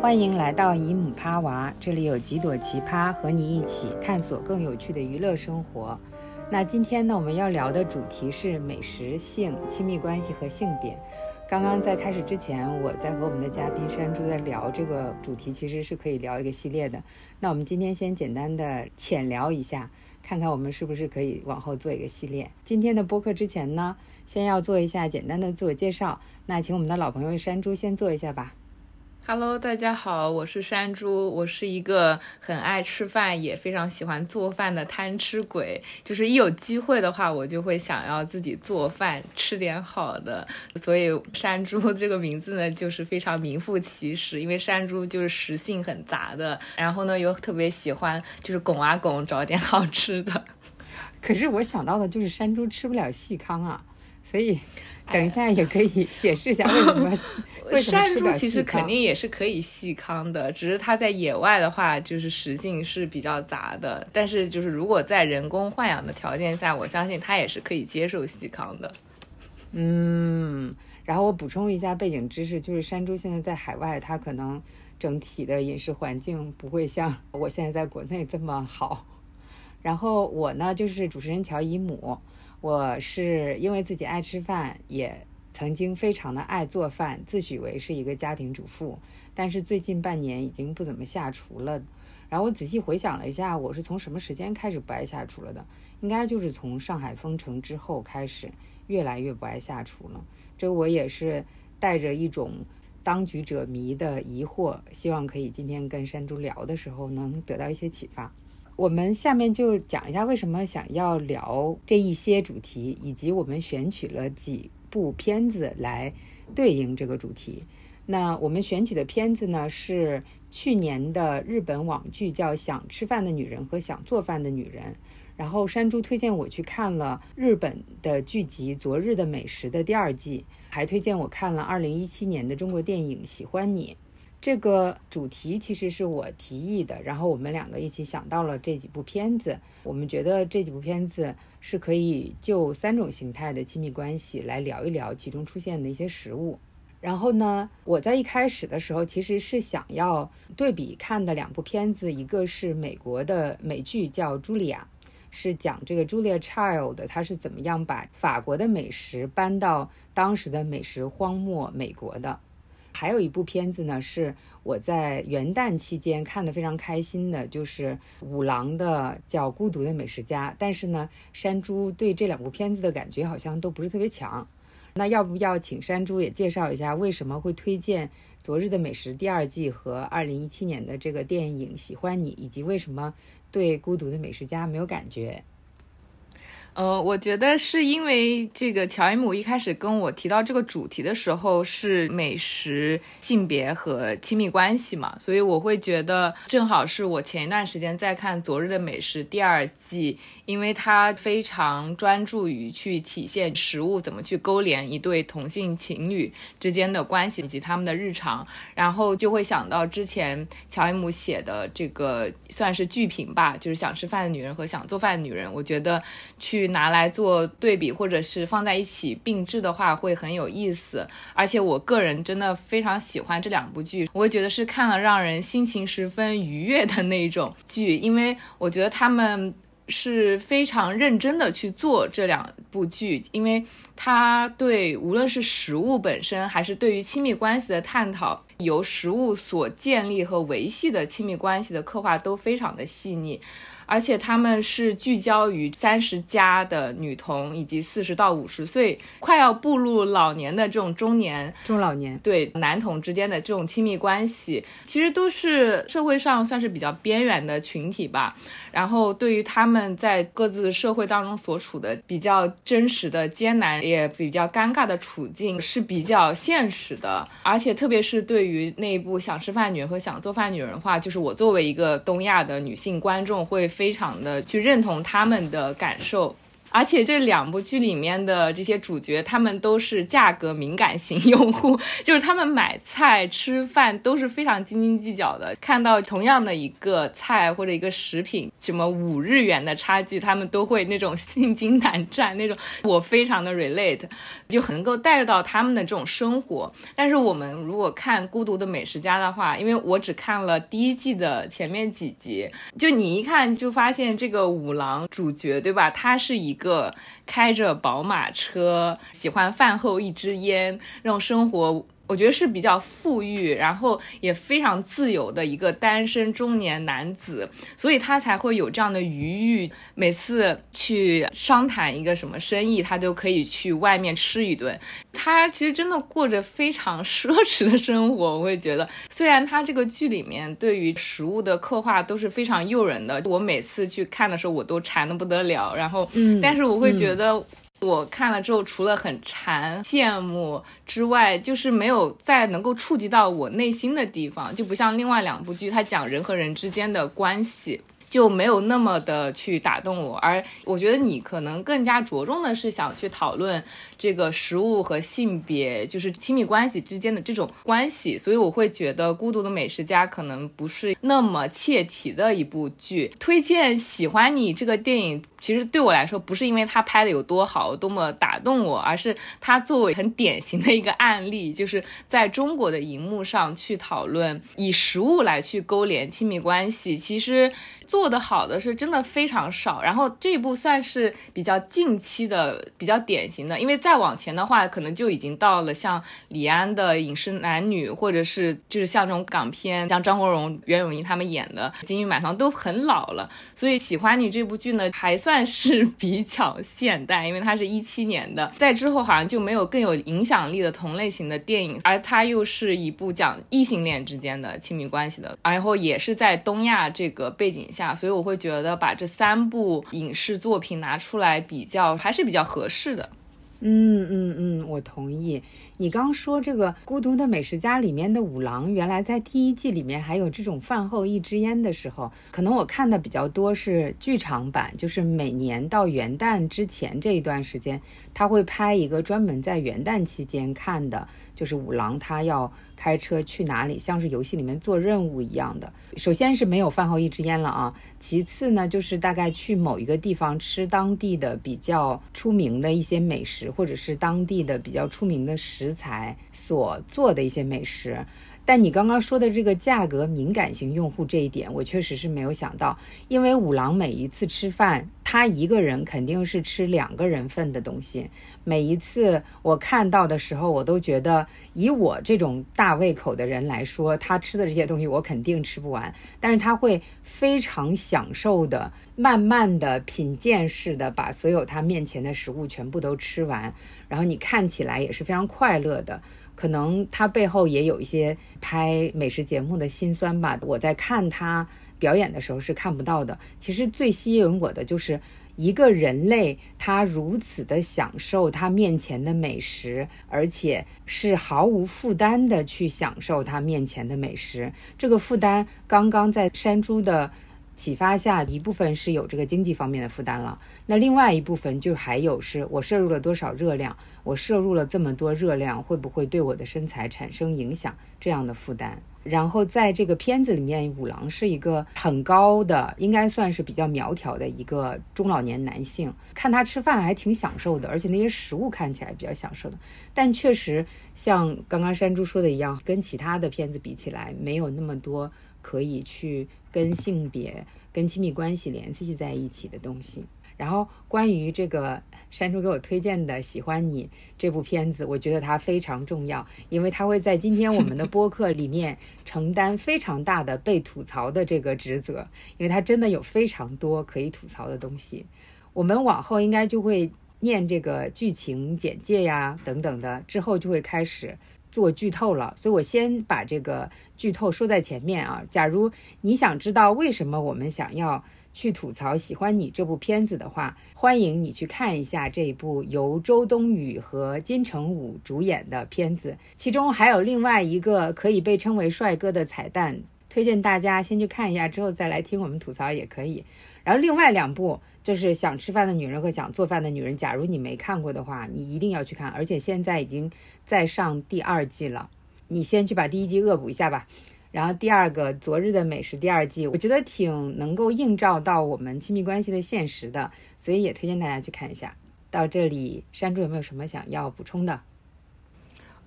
欢迎来到姨母趴娃，这里有几朵奇葩和你一起探索更有趣的娱乐生活。那今天呢，我们要聊的主题是美食、性、亲密关系和性别。刚刚在开始之前，我在和我们的嘉宾山猪在聊这个主题，其实是可以聊一个系列的。那我们今天先简单的浅聊一下，看看我们是不是可以往后做一个系列。今天的播客之前呢，先要做一下简单的自我介绍。那请我们的老朋友山猪先做一下吧。Hello，大家好，我是山猪，我是一个很爱吃饭，也非常喜欢做饭的贪吃鬼。就是一有机会的话，我就会想要自己做饭，吃点好的。所以山猪这个名字呢，就是非常名副其实，因为山猪就是食性很杂的，然后呢又特别喜欢就是拱啊拱找点好吃的。可是我想到的就是山猪吃不了细糠啊，所以。等一下，也可以解释一下为什么 山猪其实肯定也是可以细糠的，只是它在野外的话，就是食性是比较杂的。但是就是如果在人工豢养的条件下，我相信它也是可以接受细糠的。嗯，然后我补充一下背景知识，就是山猪现在在海外，它可能整体的饮食环境不会像我现在在国内这么好。然后我呢，就是主持人乔姨母。我是因为自己爱吃饭，也曾经非常的爱做饭，自诩为是一个家庭主妇。但是最近半年已经不怎么下厨了。然后我仔细回想了一下，我是从什么时间开始不爱下厨了的？应该就是从上海封城之后开始，越来越不爱下厨了。这我也是带着一种当局者迷的疑惑，希望可以今天跟山猪聊的时候能得到一些启发。我们下面就讲一下为什么想要聊这一些主题，以及我们选取了几部片子来对应这个主题。那我们选取的片子呢是去年的日本网剧，叫《想吃饭的女人》和《想做饭的女人》。然后山猪推荐我去看了日本的剧集《昨日的美食》的第二季，还推荐我看了2017年的中国电影《喜欢你》。这个主题其实是我提议的，然后我们两个一起想到了这几部片子。我们觉得这几部片子是可以就三种形态的亲密关系来聊一聊其中出现的一些食物。然后呢，我在一开始的时候其实是想要对比看的两部片子，一个是美国的美剧叫《茱莉亚》，是讲这个 Julia Child 她是怎么样把法国的美食搬到当时的美食荒漠美国的。还有一部片子呢，是我在元旦期间看的非常开心的，就是五郎的叫《孤独的美食家》。但是呢，山猪对这两部片子的感觉好像都不是特别强。那要不要请山猪也介绍一下为什么会推荐《昨日的美食》第二季和二零一七年的这个电影《喜欢你》，以及为什么对《孤独的美食家》没有感觉？呃，我觉得是因为这个乔伊姆一开始跟我提到这个主题的时候是美食、性别和亲密关系嘛，所以我会觉得正好是我前一段时间在看《昨日的美食》第二季。因为他非常专注于去体现食物怎么去勾连一对同性情侣之间的关系以及他们的日常，然后就会想到之前乔伊姆写的这个算是剧评吧，就是想吃饭的女人和想做饭的女人。我觉得去拿来做对比或者是放在一起并置的话会很有意思。而且我个人真的非常喜欢这两部剧，我觉得是看了让人心情十分愉悦的那种剧，因为我觉得他们。是非常认真的去做这两部剧，因为他对无论是食物本身，还是对于亲密关系的探讨，由食物所建立和维系的亲密关系的刻画都非常的细腻。而且他们是聚焦于三十加的女童，以及四十到五十岁快要步入老年的这种中年中老年对男童之间的这种亲密关系，其实都是社会上算是比较边缘的群体吧。然后对于他们在各自社会当中所处的比较真实的艰难，也比较尴尬的处境是比较现实的。而且特别是对于那一部想吃饭女人和想做饭女人的话，就是我作为一个东亚的女性观众会。非常的去认同他们的感受，而且这两部剧里面的这些主角，他们都是价格敏感型用户，就是他们买菜吃饭都是非常斤斤计较的。看到同样的一个菜或者一个食品，什么五日元的差距，他们都会那种心惊胆战那种。我非常的 relate，就很能够带到他们的这种生活。但是我们如果看《孤独的美食家》的话，因为我只看了第一季的前面几集，就你一看就发现这个五郎主角对吧？他是一。个开着宝马车，喜欢饭后一支烟，让生活。我觉得是比较富裕，然后也非常自由的一个单身中年男子，所以他才会有这样的余裕。每次去商谈一个什么生意，他都可以去外面吃一顿。他其实真的过着非常奢侈的生活。我会觉得，虽然他这个剧里面对于食物的刻画都是非常诱人的，我每次去看的时候我都馋得不得了。然后，嗯，但是我会觉得。我看了之后，除了很馋、羡慕之外，就是没有再能够触及到我内心的地方，就不像另外两部剧，它讲人和人之间的关系。就没有那么的去打动我，而我觉得你可能更加着重的是想去讨论这个食物和性别，就是亲密关系之间的这种关系，所以我会觉得《孤独的美食家》可能不是那么切题的一部剧。推荐喜欢你这个电影，其实对我来说不是因为它拍的有多好，多么打动我，而是它作为很典型的一个案例，就是在中国的荧幕上去讨论以食物来去勾连亲密关系，其实。做的好的是真的非常少，然后这部算是比较近期的、比较典型的，因为再往前的话，可能就已经到了像李安的《饮食男女》，或者是就是像这种港片，像张国荣、袁咏仪他们演的《金玉满堂》都很老了。所以喜欢你这部剧呢，还算是比较现代，因为它是一七年的，在之后好像就没有更有影响力的同类型的电影，而它又是一部讲异性恋之间的亲密关系的，然后也是在东亚这个背景下。所以我会觉得把这三部影视作品拿出来比较还是比较合适的。嗯嗯嗯，我同意。你刚说这个《孤独的美食家》里面的五郎，原来在第一季里面还有这种饭后一支烟的时候，可能我看的比较多是剧场版，就是每年到元旦之前这一段时间，他会拍一个专门在元旦期间看的，就是五郎他要开车去哪里，像是游戏里面做任务一样的。首先是没有饭后一支烟了啊，其次呢就是大概去某一个地方吃当地的比较出名的一些美食，或者是当地的比较出名的食。材所做的一些美食，但你刚刚说的这个价格敏感型用户这一点，我确实是没有想到。因为五郎每一次吃饭，他一个人肯定是吃两个人份的东西。每一次我看到的时候，我都觉得以我这种大胃口的人来说，他吃的这些东西我肯定吃不完。但是他会非常享受的、慢慢的品鉴式的把所有他面前的食物全部都吃完。然后你看起来也是非常快乐的，可能他背后也有一些拍美食节目的辛酸吧。我在看他表演的时候是看不到的。其实最吸引我的就是一个人类，他如此的享受他面前的美食，而且是毫无负担的去享受他面前的美食。这个负担刚刚在山猪的。启发下一部分是有这个经济方面的负担了，那另外一部分就还有是我摄入了多少热量，我摄入了这么多热量会不会对我的身材产生影响这样的负担。然后在这个片子里面，五郎是一个很高的，应该算是比较苗条的一个中老年男性，看他吃饭还挺享受的，而且那些食物看起来比较享受的。但确实像刚刚山猪说的一样，跟其他的片子比起来，没有那么多可以去。跟性别、跟亲密关系联系在一起的东西。然后，关于这个山猪给我推荐的《喜欢你》这部片子，我觉得它非常重要，因为它会在今天我们的播客里面承担非常大的被吐槽的这个职责，因为它真的有非常多可以吐槽的东西。我们往后应该就会念这个剧情简介呀，等等的，之后就会开始。做剧透了，所以我先把这个剧透说在前面啊。假如你想知道为什么我们想要去吐槽《喜欢你》这部片子的话，欢迎你去看一下这一部由周冬雨和金城武主演的片子，其中还有另外一个可以被称为帅哥的彩蛋，推荐大家先去看一下，之后再来听我们吐槽也可以。然后另外两部就是《想吃饭的女人》和《想做饭的女人》，假如你没看过的话，你一定要去看，而且现在已经在上第二季了。你先去把第一季恶补一下吧。然后第二个《昨日的美食》第二季，我觉得挺能够映照到我们亲密关系的现实的，所以也推荐大家去看一下。到这里，山竹有没有什么想要补充的？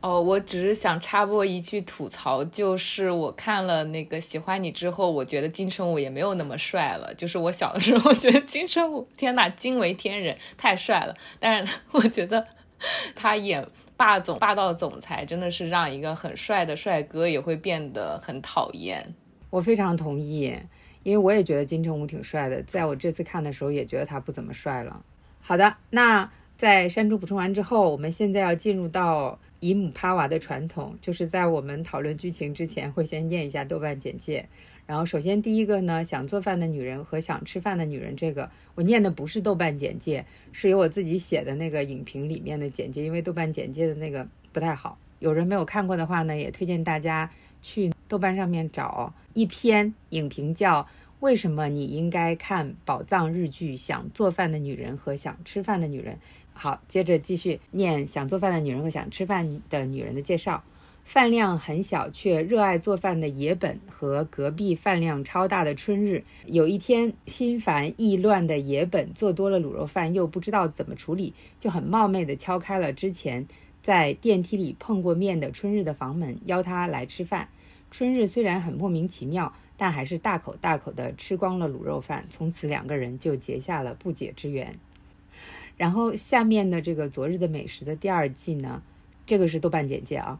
哦，我只是想插播一句吐槽，就是我看了那个喜欢你之后，我觉得金城武也没有那么帅了。就是我小的时候 觉得金城武，天呐，惊为天人，太帅了。但是我觉得他演。霸总霸道总裁真的是让一个很帅的帅哥也会变得很讨厌。我非常同意，因为我也觉得金城武挺帅的，在我这次看的时候也觉得他不怎么帅了。好的，那在山猪补充完之后，我们现在要进入到姨母趴娃的传统，就是在我们讨论剧情之前会先念一下豆瓣简介。然后，首先第一个呢，想做饭的女人和想吃饭的女人，这个我念的不是豆瓣简介，是由我自己写的那个影评里面的简介，因为豆瓣简介的那个不太好。有人没有看过的话呢，也推荐大家去豆瓣上面找一篇影评，叫《为什么你应该看宝藏日剧：想做饭的女人和想吃饭的女人》。好，接着继续念想做饭的女人和想吃饭的女人的介绍。饭量很小却热爱做饭的野本和隔壁饭量超大的春日，有一天心烦意乱的野本做多了卤肉饭，又不知道怎么处理，就很冒昧地敲开了之前在电梯里碰过面的春日的房门，邀他来吃饭。春日虽然很莫名其妙，但还是大口大口地吃光了卤肉饭，从此两个人就结下了不解之缘。然后下面的这个《昨日的美食》的第二季呢，这个是豆瓣简介啊。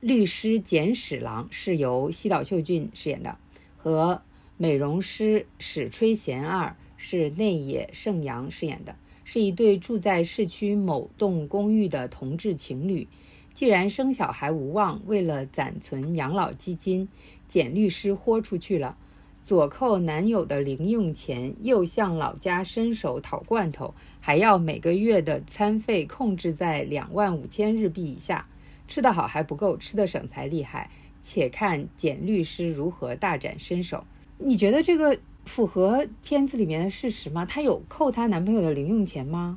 律师简史郎是由西岛秀俊饰演的，和美容师史吹贤二是内野圣阳饰演的，是一对住在市区某栋公寓的同志情侣。既然生小孩无望，为了攒存养老基金，简律师豁出去了，左扣男友的零用钱，右向老家伸手讨罐头，还要每个月的餐费控制在两万五千日币以下。吃得好还不够，吃得省才厉害。且看简律师如何大展身手。你觉得这个符合片子里面的事实吗？她有扣她男朋友的零用钱吗？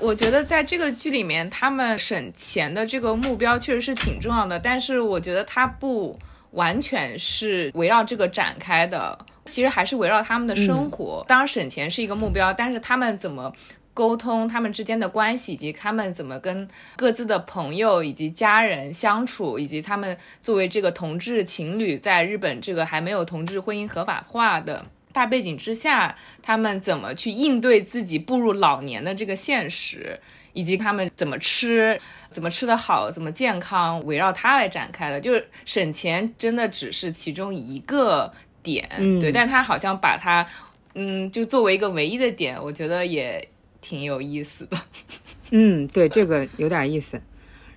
我觉得在这个剧里面，他们省钱的这个目标确实是挺重要的，但是我觉得它不完全是围绕这个展开的，其实还是围绕他们的生活。当然，省钱是一个目标，但是他们怎么？沟通他们之间的关系，以及他们怎么跟各自的朋友以及家人相处，以及他们作为这个同志情侣在日本这个还没有同志婚姻合法化的大背景之下，他们怎么去应对自己步入老年的这个现实，以及他们怎么吃，怎么吃得好，怎么健康，围绕它来展开的。就是省钱真的只是其中一个点，对，但是他好像把它，嗯，就作为一个唯一的点，我觉得也。挺有意思的，嗯，对，这个有点意思。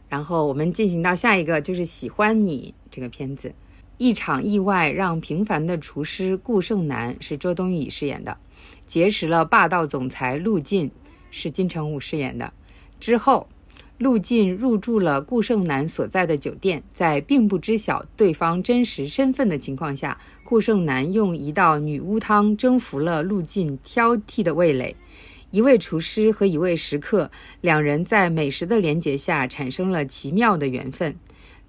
然后我们进行到下一个，就是喜欢你这个片子。一场意外让平凡的厨师顾胜男是周冬雨饰演的，结识了霸道总裁陆晋是金城武饰演的。之后，陆晋入住了顾胜男所在的酒店，在并不知晓对方真实身份的情况下，顾胜男用一道女巫汤征服了陆晋挑剔的味蕾。一位厨师和一位食客，两人在美食的连结下产生了奇妙的缘分。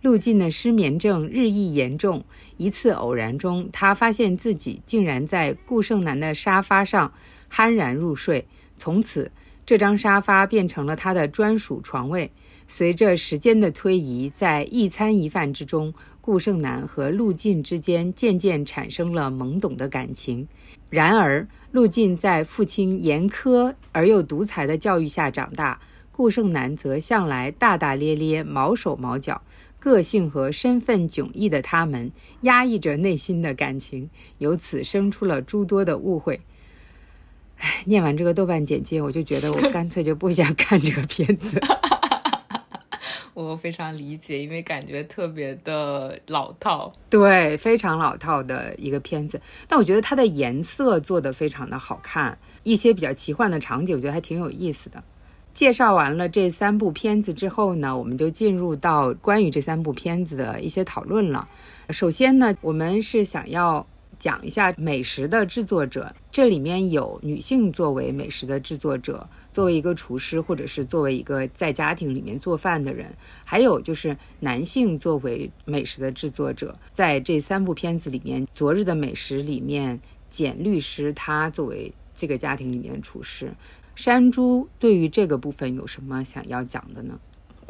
陆晋的失眠症日益严重，一次偶然中，他发现自己竟然在顾胜男的沙发上酣然入睡。从此，这张沙发变成了他的专属床位。随着时间的推移，在一餐一饭之中，顾胜男和陆晋之间渐渐产生了懵懂的感情。然而，陆晋在父亲严苛而又独裁的教育下长大，顾胜男则向来大大咧咧、毛手毛脚，个性和身份迥异的他们压抑着内心的感情，由此生出了诸多的误会。唉，念完这个豆瓣简介，我就觉得我干脆就不想看这个片子。我非常理解，因为感觉特别的老套，对，非常老套的一个片子。但我觉得它的颜色做的非常的好看，一些比较奇幻的场景，我觉得还挺有意思的。介绍完了这三部片子之后呢，我们就进入到关于这三部片子的一些讨论了。首先呢，我们是想要讲一下美食的制作者，这里面有女性作为美食的制作者，作为一个厨师，或者是作为一个在家庭里面做饭的人，还有就是男性作为美食的制作者。在这三部片子里面，《昨日的美食》里面，简律师他作为这个家庭里面的厨师。山猪对于这个部分有什么想要讲的呢？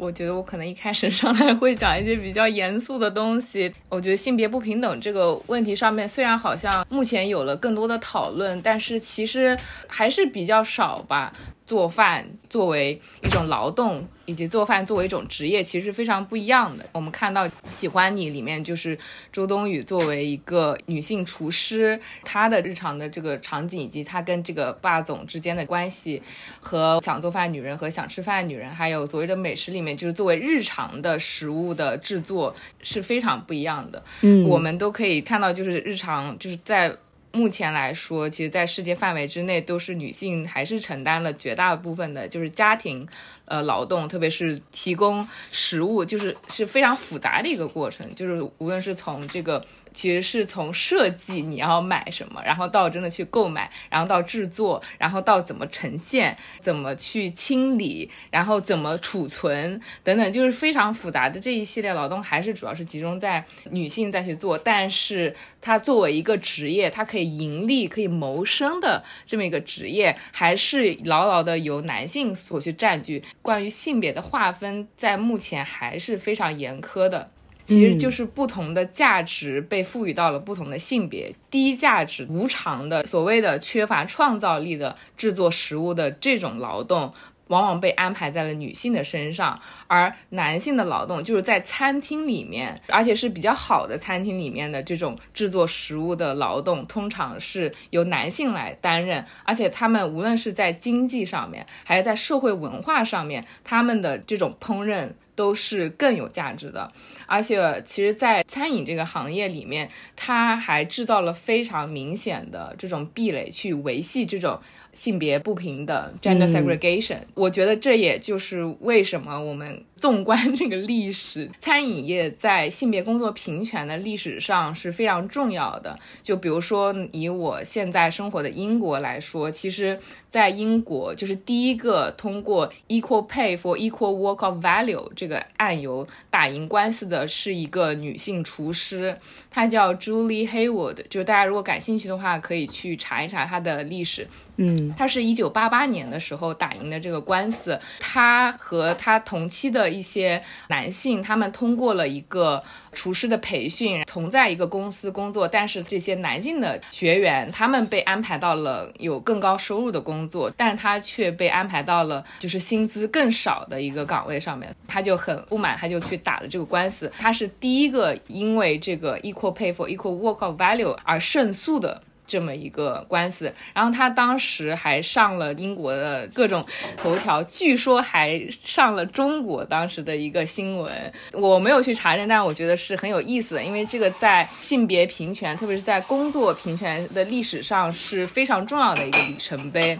我觉得我可能一开始 上来会讲一些比较严肃的东西。我觉得性别不平等这个问题上面，虽然好像目前有了更多的讨论，但是其实还是比较少吧。做饭作为一种劳动，以及做饭作为一种职业，其实是非常不一样的。我们看到《喜欢你》里面，就是周冬雨作为一个女性厨师，她的日常的这个场景，以及她跟这个霸总之间的关系，和想做饭女人和想吃饭女人，还有所谓的美食里面，就是作为日常的食物的制作是非常不一样的。嗯，我们都可以看到，就是日常就是在。目前来说，其实，在世界范围之内，都是女性还是承担了绝大部分的，就是家庭，呃，劳动，特别是提供食物，就是是非常复杂的一个过程，就是无论是从这个。其实是从设计你要买什么，然后到真的去购买，然后到制作，然后到怎么呈现，怎么去清理，然后怎么储存等等，就是非常复杂的这一系列劳动，还是主要是集中在女性在去做。但是它作为一个职业，它可以盈利、可以谋生的这么一个职业，还是牢牢的由男性所去占据。关于性别的划分，在目前还是非常严苛的。其实就是不同的价值被赋予到了不同的性别，低价值、无偿的、所谓的缺乏创造力的制作食物的这种劳动，往往被安排在了女性的身上，而男性的劳动就是在餐厅里面，而且是比较好的餐厅里面的这种制作食物的劳动，通常是由男性来担任，而且他们无论是在经济上面，还是在社会文化上面，他们的这种烹饪。都是更有价值的，而且其实，在餐饮这个行业里面，它还制造了非常明显的这种壁垒，去维系这种。性别不平等 （gender segregation），我觉得这也就是为什么我们纵观这个历史，餐饮业在性别工作平权的历史上是非常重要的。就比如说，以我现在生活的英国来说，其实，在英国就是第一个通过 equal pay for equal work of value 这个案由打赢官司的是一个女性厨师，她叫 Julie Haywood。就是大家如果感兴趣的话，可以去查一查她的历史。嗯，她是一九八八年的时候打赢的这个官司。她和她同期的一些男性，他们通过了一个厨师的培训，同在一个公司工作，但是这些男性的学员，他们被安排到了有更高收入的工作，但是他却被安排到了就是薪资更少的一个岗位上面，他就很不满，他就去打了这个官司。他是第一个因为这个 equal pay for equal work of value 而胜诉的。这么一个官司，然后他当时还上了英国的各种头条，据说还上了中国当时的一个新闻。我没有去查证，但我觉得是很有意思的，因为这个在性别平权，特别是在工作平权的历史上是非常重要的一个里程碑。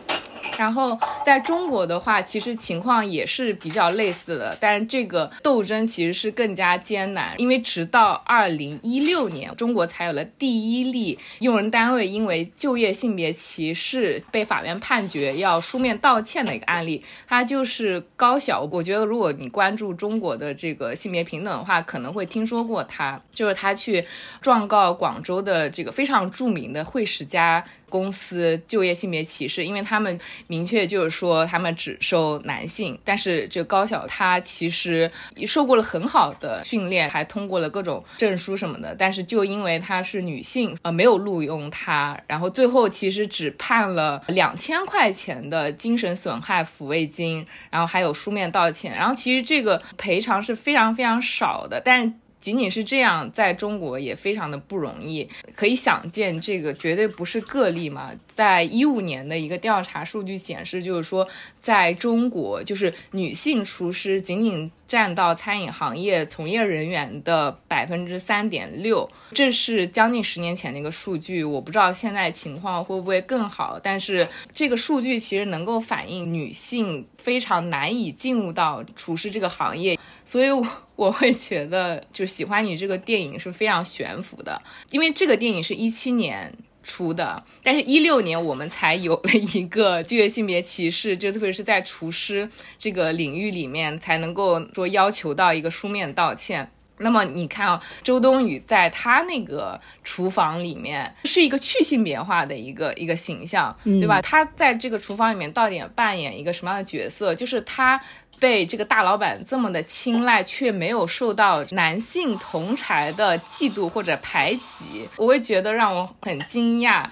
然后在中国的话，其实情况也是比较类似的，但是这个斗争其实是更加艰难，因为直到二零一六年，中国才有了第一例用人单位因为就业性别歧视被法院判决要书面道歉的一个案例。它就是高晓，我觉得如果你关注中国的这个性别平等的话，可能会听说过他，就是他去状告广州的这个非常著名的惠食家。公司就业性别歧视，因为他们明确就是说他们只收男性，但是这高晓她其实受过了很好的训练，还通过了各种证书什么的，但是就因为她是女性，呃，没有录用她，然后最后其实只判了两千块钱的精神损害抚慰金，然后还有书面道歉，然后其实这个赔偿是非常非常少的，但是。仅仅是这样，在中国也非常的不容易。可以想见，这个绝对不是个例嘛。在一五年的一个调查数据显示，就是说，在中国，就是女性厨师仅仅占到餐饮行业从业人员的百分之三点六，这是将近十年前的一个数据。我不知道现在情况会不会更好，但是这个数据其实能够反映女性非常难以进入到厨师这个行业。所以，我我会觉得就喜欢你这个电影是非常悬浮的，因为这个电影是一七年出的，但是一六年我们才有了一个拒绝性别歧视，就特别是在厨师这个领域里面才能够说要求到一个书面道歉。那么你看啊，周冬雨在她那个厨房里面是一个去性别化的一个一个形象，对吧？她在这个厨房里面到底扮演一个什么样的角色？就是她被这个大老板这么的青睐，却没有受到男性同才的嫉妒或者排挤，我会觉得让我很惊讶。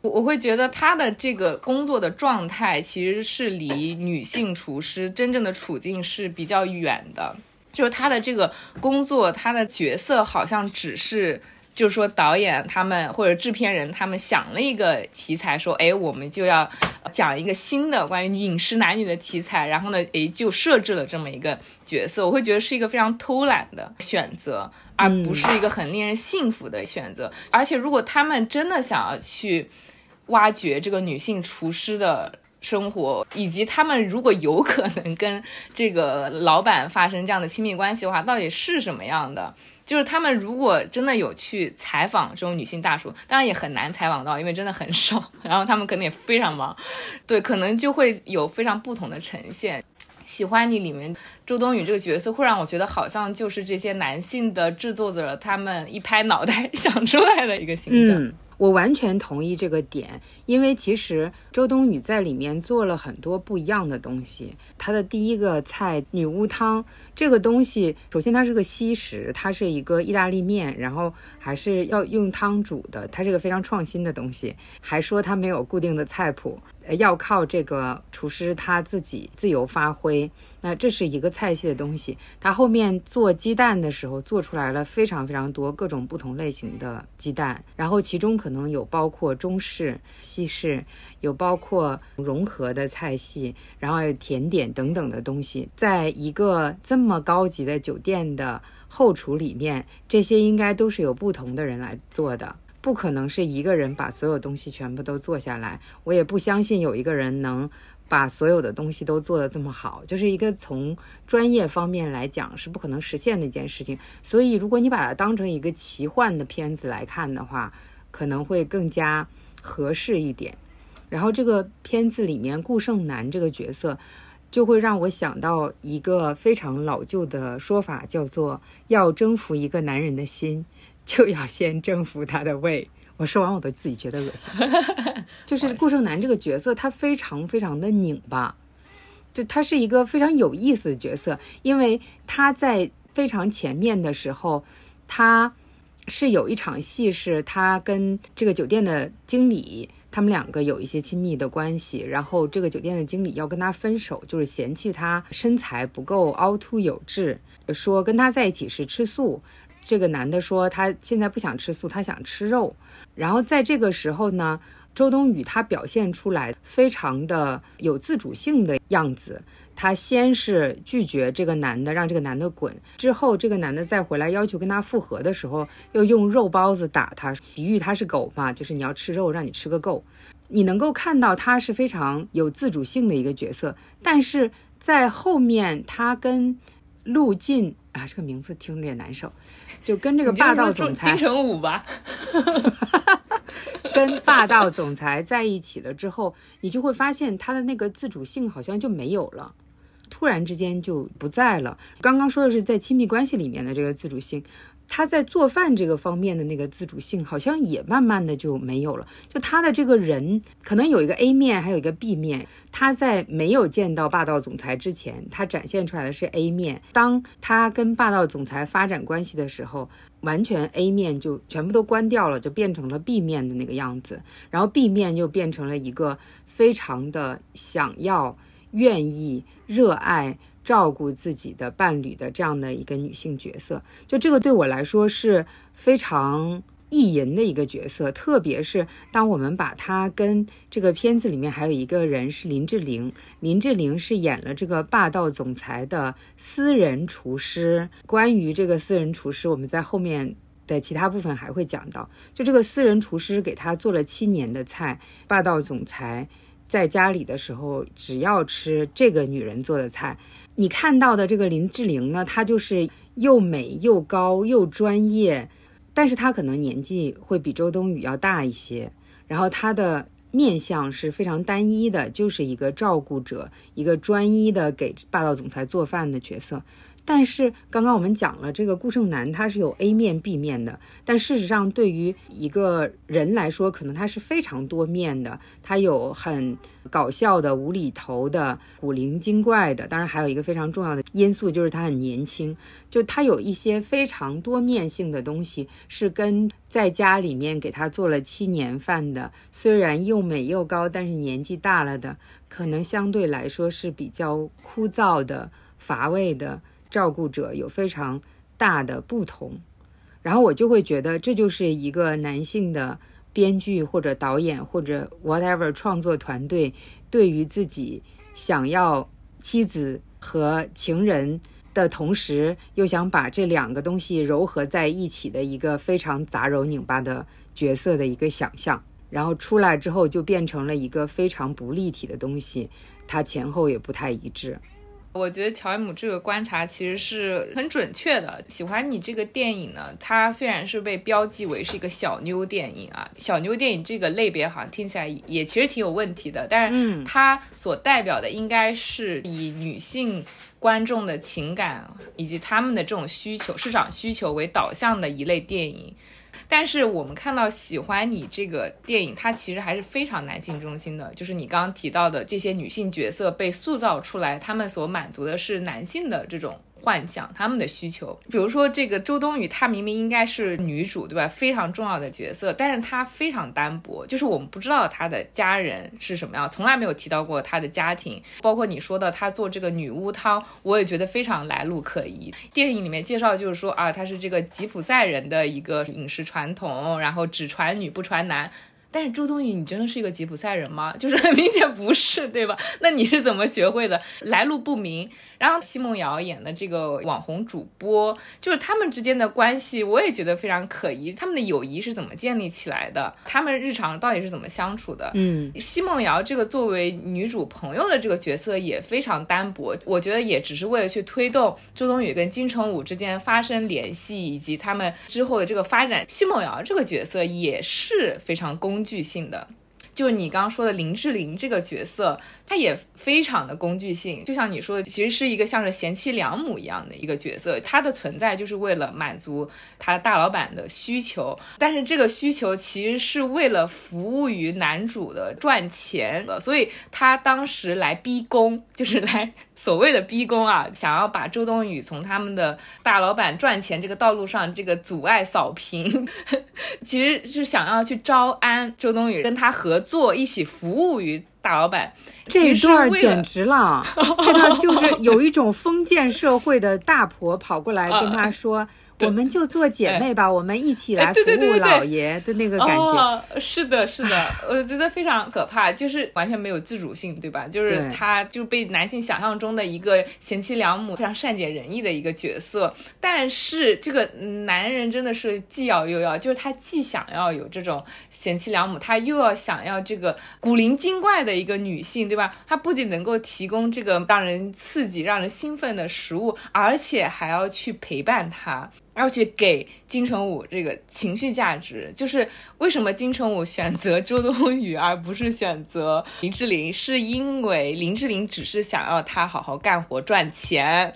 我我会觉得他的这个工作的状态其实是离女性厨师真正的处境是比较远的。就是他的这个工作，他的角色好像只是，就是说导演他们或者制片人他们想了一个题材，说，哎，我们就要讲一个新的关于饮食男女的题材，然后呢，哎，就设置了这么一个角色。我会觉得是一个非常偷懒的选择，而不是一个很令人信服的选择。而且，如果他们真的想要去挖掘这个女性厨师的。生活以及他们如果有可能跟这个老板发生这样的亲密关系的话，到底是什么样的？就是他们如果真的有去采访这种女性大叔，当然也很难采访到，因为真的很少。然后他们可能也非常忙，对，可能就会有非常不同的呈现。喜欢你里面周冬雨这个角色，会让我觉得好像就是这些男性的制作者他们一拍脑袋 想出来的一个形象。我完全同意这个点，因为其实周冬雨在里面做了很多不一样的东西。她的第一个菜女巫汤这个东西，首先它是个西食，它是一个意大利面，然后还是要用汤煮的，它是个非常创新的东西。还说它没有固定的菜谱。要靠这个厨师他自己自由发挥，那这是一个菜系的东西。他后面做鸡蛋的时候，做出来了非常非常多各种不同类型的鸡蛋，然后其中可能有包括中式、西式，有包括融合的菜系，然后有甜点等等的东西。在一个这么高级的酒店的后厨里面，这些应该都是有不同的人来做的。不可能是一个人把所有东西全部都做下来，我也不相信有一个人能把所有的东西都做得这么好，就是一个从专业方面来讲是不可能实现的一件事情。所以，如果你把它当成一个奇幻的片子来看的话，可能会更加合适一点。然后，这个片子里面顾胜男这个角色，就会让我想到一个非常老旧的说法，叫做要征服一个男人的心。就要先征服他的胃。我说完我都自己觉得恶心。就是顾胜男这个角色，他非常非常的拧巴，就他是一个非常有意思的角色，因为他在非常前面的时候，他是有一场戏是他跟这个酒店的经理，他们两个有一些亲密的关系，然后这个酒店的经理要跟他分手，就是嫌弃他身材不够凹凸有致，说跟他在一起是吃素。这个男的说他现在不想吃素，他想吃肉。然后在这个时候呢，周冬雨她表现出来非常的有自主性的样子。她先是拒绝这个男的，让这个男的滚。之后这个男的再回来要求跟他复合的时候，又用肉包子打他，比喻他是狗嘛，就是你要吃肉，让你吃个够。你能够看到他是非常有自主性的一个角色。但是在后面，他跟陆晋啊，这个名字听着也难受。就跟这个霸道总裁金城武吧，跟霸道总裁在一起了之后，你就会发现他的那个自主性好像就没有了，突然之间就不在了。刚刚说的是在亲密关系里面的这个自主性。他在做饭这个方面的那个自主性，好像也慢慢的就没有了。就他的这个人，可能有一个 A 面，还有一个 B 面。他在没有见到霸道总裁之前，他展现出来的是 A 面。当他跟霸道总裁发展关系的时候，完全 A 面就全部都关掉了，就变成了 B 面的那个样子。然后 B 面就变成了一个非常的想要、愿意、热爱。照顾自己的伴侣的这样的一个女性角色，就这个对我来说是非常意淫的一个角色。特别是当我们把她跟这个片子里面还有一个人是林志玲，林志玲是演了这个霸道总裁的私人厨师。关于这个私人厨师，我们在后面的其他部分还会讲到。就这个私人厨师给他做了七年的菜，霸道总裁在家里的时候只要吃这个女人做的菜。你看到的这个林志玲呢，她就是又美又高又专业，但是她可能年纪会比周冬雨要大一些，然后她的面相是非常单一的，就是一个照顾者，一个专一的给霸道总裁做饭的角色。但是刚刚我们讲了，这个顾胜男他是有 A 面 B 面的，但事实上对于一个人来说，可能他是非常多面的。他有很搞笑的、无厘头的、古灵精怪的，当然还有一个非常重要的因素就是他很年轻，就他有一些非常多面性的东西，是跟在家里面给他做了七年饭的，虽然又美又高，但是年纪大了的，可能相对来说是比较枯燥的、乏味的。照顾者有非常大的不同，然后我就会觉得这就是一个男性的编剧或者导演或者 whatever 创作团队对于自己想要妻子和情人的同时，又想把这两个东西糅合在一起的一个非常杂糅拧巴的角色的一个想象，然后出来之后就变成了一个非常不立体的东西，它前后也不太一致。我觉得乔伊姆这个观察其实是很准确的。喜欢你这个电影呢，它虽然是被标记为是一个小妞电影啊，小妞电影这个类别好像听起来也其实挺有问题的。但是它所代表的应该是以女性观众的情感以及他们的这种需求、市场需求为导向的一类电影。但是我们看到《喜欢你》这个电影，它其实还是非常男性中心的。就是你刚刚提到的这些女性角色被塑造出来，她们所满足的是男性的这种。幻想他们的需求，比如说这个周冬雨，她明明应该是女主，对吧？非常重要的角色，但是她非常单薄，就是我们不知道她的家人是什么样，从来没有提到过她的家庭。包括你说的她做这个女巫汤，我也觉得非常来路可疑。电影里面介绍就是说啊，她是这个吉普赛人的一个饮食传统，然后只传女不传男。但是周冬雨，你真的是一个吉普赛人吗？就是很明显不是，对吧？那你是怎么学会的？来路不明。然后奚梦瑶演的这个网红主播，就是他们之间的关系，我也觉得非常可疑。他们的友谊是怎么建立起来的？他们日常到底是怎么相处的？嗯，奚梦瑶这个作为女主朋友的这个角色也非常单薄，我觉得也只是为了去推动周冬雨跟金城武之间发生联系，以及他们之后的这个发展。奚梦瑶这个角色也是非常工具性的。就你刚刚说的林志玲这个角色，她也非常的工具性，就像你说的，其实是一个像是贤妻良母一样的一个角色，她的存在就是为了满足她大老板的需求，但是这个需求其实是为了服务于男主的赚钱的，所以她当时来逼宫，就是来所谓的逼宫啊，想要把周冬雨从他们的大老板赚钱这个道路上这个阻碍扫平，其实是想要去招安周冬雨，跟他合。作一起服务于大老板，这段简直了！这段就是有一种封建社会的大婆跑过来跟他说。我们就做姐妹吧，我们一起来服务老爷的那个感觉。是的，是的，我觉得非常可怕，就是完全没有自主性，对吧？就是他就被男性想象中的一个贤妻良母、非常善解人意的一个角色。但是这个男人真的是既要又要，就是他既想要有这种贤妻良母，他又要想要这个古灵精怪的一个女性，对吧？他不仅能够提供这个让人刺激、让人兴奋的食物，而且还要去陪伴他。要去给金城武这个情绪价值，就是为什么金城武选择周冬雨而不是选择林志玲，是因为林志玲只是想要他好好干活赚钱，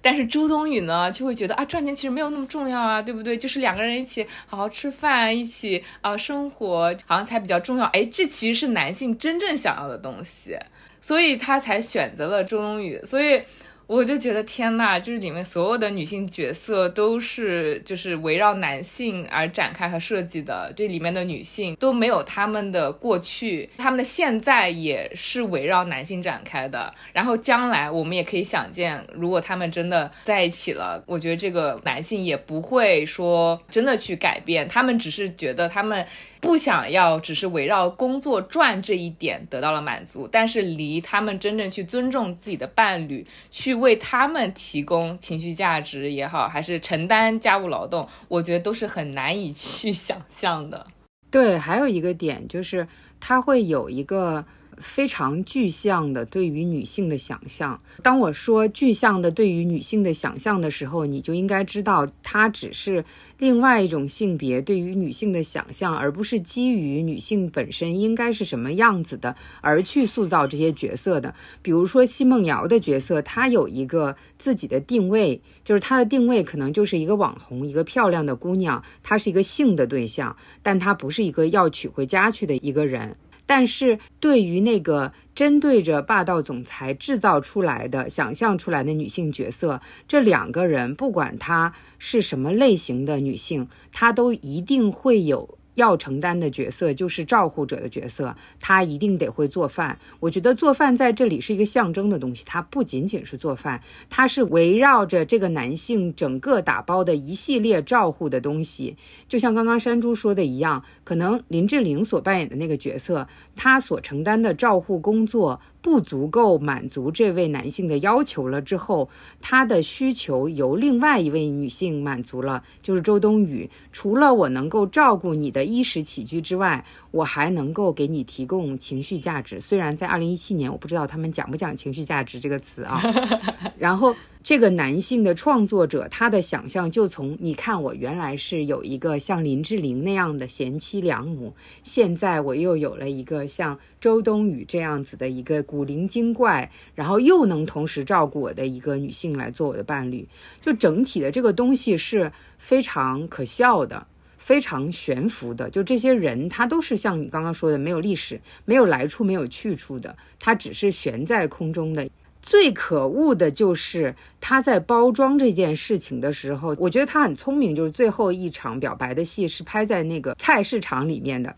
但是周冬雨呢就会觉得啊赚钱其实没有那么重要啊，对不对？就是两个人一起好好吃饭，一起啊生活好像才比较重要。哎，这其实是男性真正想要的东西，所以他才选择了周冬雨，所以。我就觉得天呐，就是里面所有的女性角色都是就是围绕男性而展开和设计的，这里面的女性都没有他们的过去，他们的现在也是围绕男性展开的。然后将来我们也可以想见，如果他们真的在一起了，我觉得这个男性也不会说真的去改变，他们只是觉得他们。不想要只是围绕工作赚这一点得到了满足，但是离他们真正去尊重自己的伴侣，去为他们提供情绪价值也好，还是承担家务劳动，我觉得都是很难以去想象的。对，还有一个点就是他会有一个非常具象的对于女性的想象。当我说具象的对于女性的想象的时候，你就应该知道，它只是另外一种性别对于女性的想象，而不是基于女性本身应该是什么样子的而去塑造这些角色的。比如说奚梦瑶的角色，她有一个自己的定位，就是她的定位可能就是一个网红，一个漂亮的姑娘，她是一个性的对象，但她不是一个要娶回家去的一个人。但是对于那个针对着霸道总裁制造出来的、想象出来的女性角色，这两个人不管她是什么类型的女性，她都一定会有。要承担的角色就是照护者的角色，他一定得会做饭。我觉得做饭在这里是一个象征的东西，它不仅仅是做饭，它是围绕着这个男性整个打包的一系列照护的东西。就像刚刚山猪说的一样，可能林志玲所扮演的那个角色，她所承担的照护工作。不足够满足这位男性的要求了之后，他的需求由另外一位女性满足了，就是周冬雨。除了我能够照顾你的衣食起居之外，我还能够给你提供情绪价值。虽然在二零一七年，我不知道他们讲不讲情绪价值这个词啊。然后。这个男性的创作者，他的想象就从你看，我原来是有一个像林志玲那样的贤妻良母，现在我又有了一个像周冬雨这样子的一个古灵精怪，然后又能同时照顾我的一个女性来做我的伴侣。就整体的这个东西是非常可笑的，非常悬浮的。就这些人，他都是像你刚刚说的，没有历史、没有来处、没有去处的，他只是悬在空中的。最可恶的就是他在包装这件事情的时候，我觉得他很聪明。就是最后一场表白的戏是拍在那个菜市场里面的，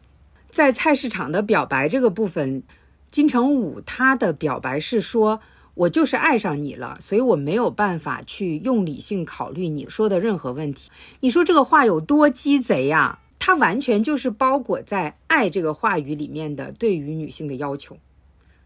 在菜市场的表白这个部分，金城武他的表白是说：“我就是爱上你了，所以我没有办法去用理性考虑你说的任何问题。”你说这个话有多鸡贼呀？它完全就是包裹在“爱”这个话语里面的对于女性的要求。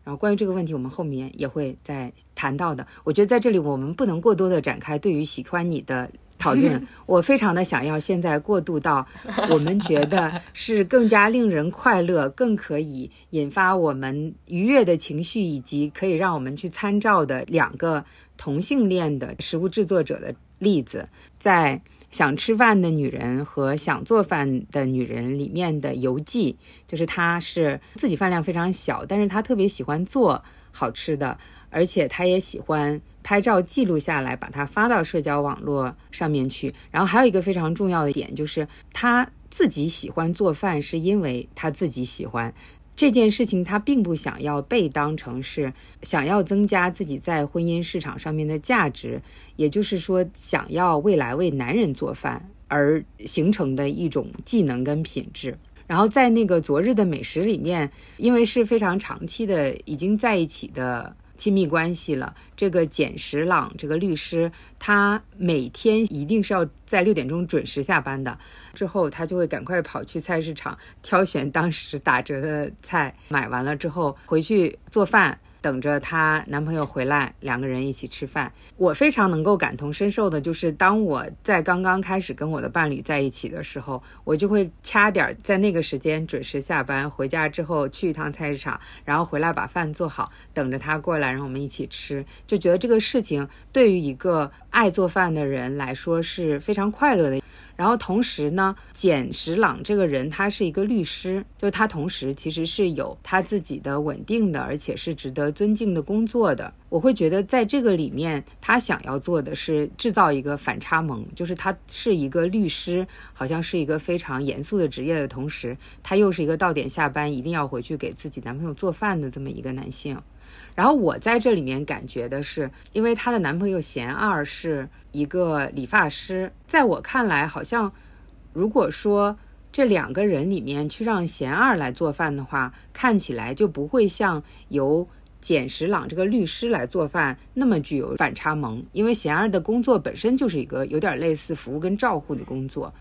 然后关于这个问题，我们后面也会再谈到的。我觉得在这里我们不能过多的展开对于喜欢你的讨论。我非常的想要现在过渡到我们觉得是更加令人快乐、更可以引发我们愉悦的情绪，以及可以让我们去参照的两个同性恋的食物制作者的例子，在。想吃饭的女人和想做饭的女人里面的游记，就是她是自己饭量非常小，但是她特别喜欢做好吃的，而且她也喜欢拍照记录下来，把它发到社交网络上面去。然后还有一个非常重要的点，就是他自己喜欢做饭，是因为他自己喜欢。这件事情，他并不想要被当成是想要增加自己在婚姻市场上面的价值，也就是说，想要未来为男人做饭而形成的一种技能跟品质。然后在那个昨日的美食里面，因为是非常长期的已经在一起的。亲密关系了。这个简石朗这个律师，他每天一定是要在六点钟准时下班的。之后他就会赶快跑去菜市场挑选当时打折的菜，买完了之后回去做饭。等着她男朋友回来，两个人一起吃饭。我非常能够感同身受的，就是当我在刚刚开始跟我的伴侣在一起的时候，我就会掐点在那个时间准时下班，回家之后去一趟菜市场，然后回来把饭做好，等着他过来，然后我们一起吃，就觉得这个事情对于一个爱做饭的人来说是非常快乐的。然后同时呢，简石朗这个人他是一个律师，就他同时其实是有他自己的稳定的，而且是值得尊敬的工作的。我会觉得在这个里面，他想要做的是制造一个反差萌，就是他是一个律师，好像是一个非常严肃的职业的同时，他又是一个到点下班一定要回去给自己男朋友做饭的这么一个男性。然后我在这里面感觉的是，因为她的男朋友贤二是一个理发师，在我看来，好像如果说这两个人里面去让贤二来做饭的话，看起来就不会像由简石朗这个律师来做饭那么具有反差萌，因为贤二的工作本身就是一个有点类似服务跟照护的工作。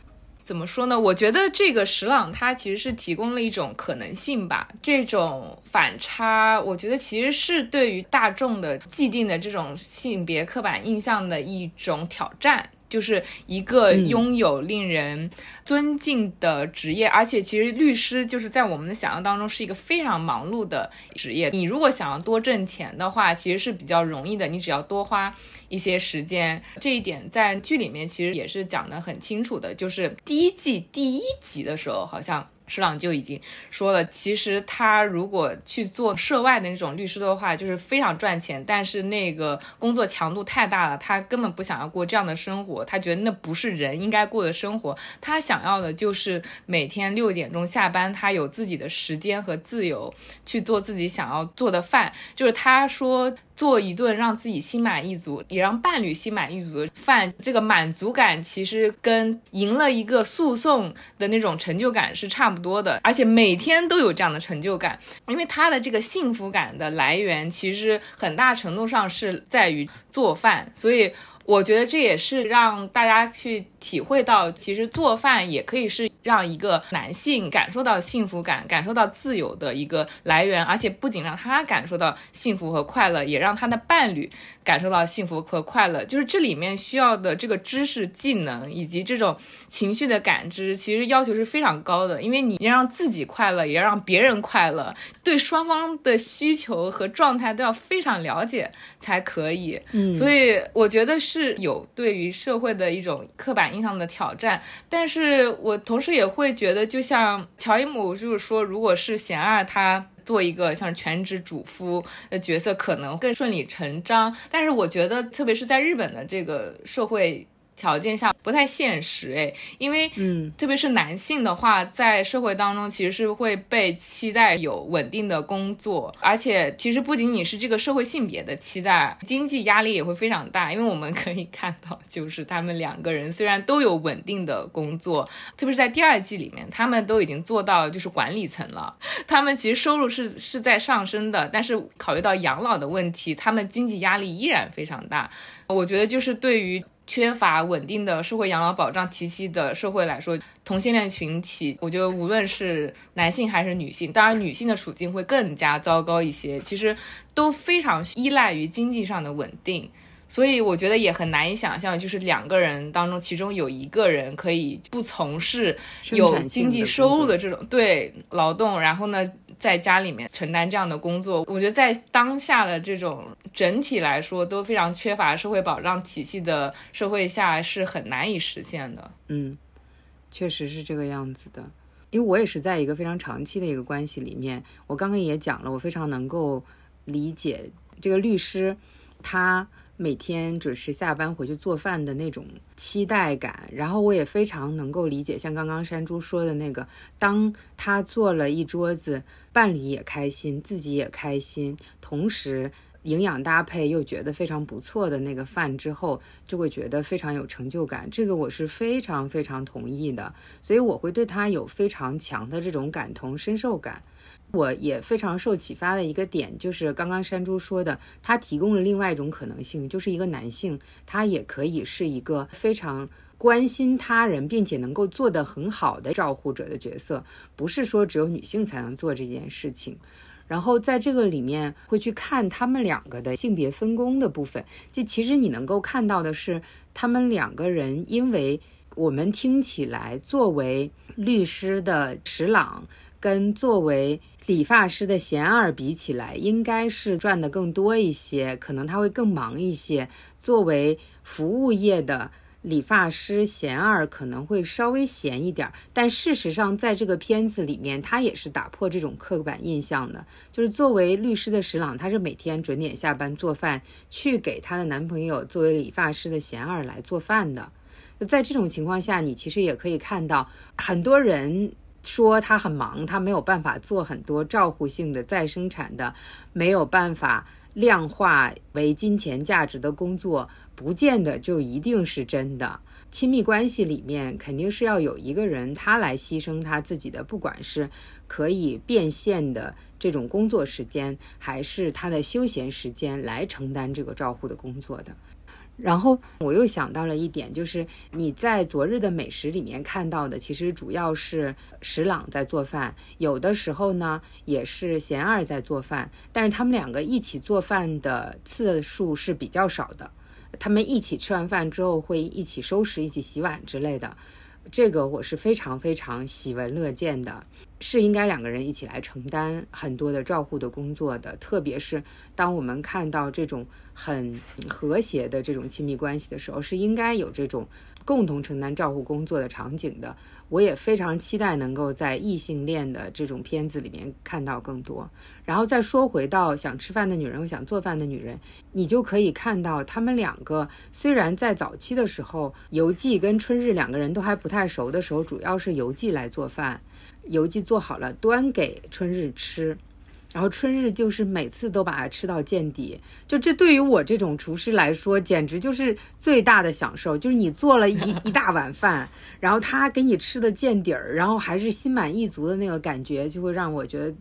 怎么说呢？我觉得这个石朗他其实是提供了一种可能性吧。这种反差，我觉得其实是对于大众的既定的这种性别刻板印象的一种挑战。就是一个拥有令人尊敬的职业，而且其实律师就是在我们的想象当中是一个非常忙碌的职业。你如果想要多挣钱的话，其实是比较容易的，你只要多花一些时间。这一点在剧里面其实也是讲得很清楚的，就是第一季第一集的时候，好像。施朗就已经说了，其实他如果去做涉外的那种律师的话，就是非常赚钱，但是那个工作强度太大了，他根本不想要过这样的生活，他觉得那不是人应该过的生活，他想要的就是每天六点钟下班，他有自己的时间和自由去做自己想要做的饭，就是他说。做一顿让自己心满意足，也让伴侣心满意足的饭，这个满足感其实跟赢了一个诉讼的那种成就感是差不多的，而且每天都有这样的成就感，因为他的这个幸福感的来源其实很大程度上是在于做饭，所以我觉得这也是让大家去。体会到，其实做饭也可以是让一个男性感受到幸福感、感受到自由的一个来源，而且不仅让他感受到幸福和快乐，也让他的伴侣感受到幸福和快乐。就是这里面需要的这个知识、技能以及这种情绪的感知，其实要求是非常高的。因为你要让自己快乐，也要让别人快乐，对双方的需求和状态都要非常了解才可以。嗯，所以我觉得是有对于社会的一种刻板。印象的挑战，但是我同时也会觉得，就像乔伊姆就是说，如果是贤二他做一个像全职主夫的角色，可能更顺理成章。但是我觉得，特别是在日本的这个社会。条件下不太现实诶，因为嗯，特别是男性的话，在社会当中其实是会被期待有稳定的工作，而且其实不仅仅是这个社会性别的期待，经济压力也会非常大。因为我们可以看到，就是他们两个人虽然都有稳定的工作，特别是在第二季里面，他们都已经做到就是管理层了，他们其实收入是是在上升的，但是考虑到养老的问题，他们经济压力依然非常大。我觉得就是对于。缺乏稳定的社会养老保障体系的社会来说，同性恋群体，我觉得无论是男性还是女性，当然女性的处境会更加糟糕一些。其实都非常依赖于经济上的稳定，所以我觉得也很难以想象，就是两个人当中，其中有一个人可以不从事有经济收入的这种对劳动，然后呢？在家里面承担这样的工作，我觉得在当下的这种整体来说都非常缺乏社会保障体系的社会下是很难以实现的。嗯，确实是这个样子的。因为我也是在一个非常长期的一个关系里面，我刚刚也讲了，我非常能够理解这个律师他。每天准时下班回去做饭的那种期待感，然后我也非常能够理解，像刚刚山猪说的那个，当他做了一桌子，伴侣也开心，自己也开心，同时营养搭配又觉得非常不错的那个饭之后，就会觉得非常有成就感。这个我是非常非常同意的，所以我会对他有非常强的这种感同身受感。我也非常受启发的一个点，就是刚刚山猪说的，他提供了另外一种可能性，就是一个男性，他也可以是一个非常关心他人，并且能够做得很好的照护者的角色，不是说只有女性才能做这件事情。然后在这个里面会去看他们两个的性别分工的部分，就其实你能够看到的是，他们两个人，因为我们听起来作为律师的池朗。跟作为理发师的贤二比起来，应该是赚的更多一些，可能他会更忙一些。作为服务业的理发师贤二可能会稍微闲一点，但事实上，在这个片子里面，他也是打破这种刻板印象的。就是作为律师的石朗，他是每天准点下班做饭，去给他的男朋友作为理发师的贤二来做饭的。在这种情况下，你其实也可以看到很多人。说他很忙，他没有办法做很多照护性的再生产的，没有办法量化为金钱价值的工作，不见得就一定是真的。亲密关系里面肯定是要有一个人，他来牺牲他自己的，不管是可以变现的这种工作时间，还是他的休闲时间，来承担这个照护的工作的。然后我又想到了一点，就是你在昨日的美食里面看到的，其实主要是石朗在做饭，有的时候呢也是贤二在做饭，但是他们两个一起做饭的次数是比较少的。他们一起吃完饭之后会一起收拾、一起洗碗之类的，这个我是非常非常喜闻乐见的。是应该两个人一起来承担很多的照护的工作的，特别是当我们看到这种很和谐的这种亲密关系的时候，是应该有这种共同承担照护工作的场景的。我也非常期待能够在异性恋的这种片子里面看到更多。然后再说回到想吃饭的女人和想做饭的女人，你就可以看到他们两个虽然在早期的时候，游记跟春日两个人都还不太熟的时候，主要是游记来做饭。游记做好了，端给春日吃，然后春日就是每次都把它吃到见底。就这对于我这种厨师来说，简直就是最大的享受。就是你做了一 一大碗饭，然后他给你吃的见底儿，然后还是心满意足的那个感觉，就会让我觉得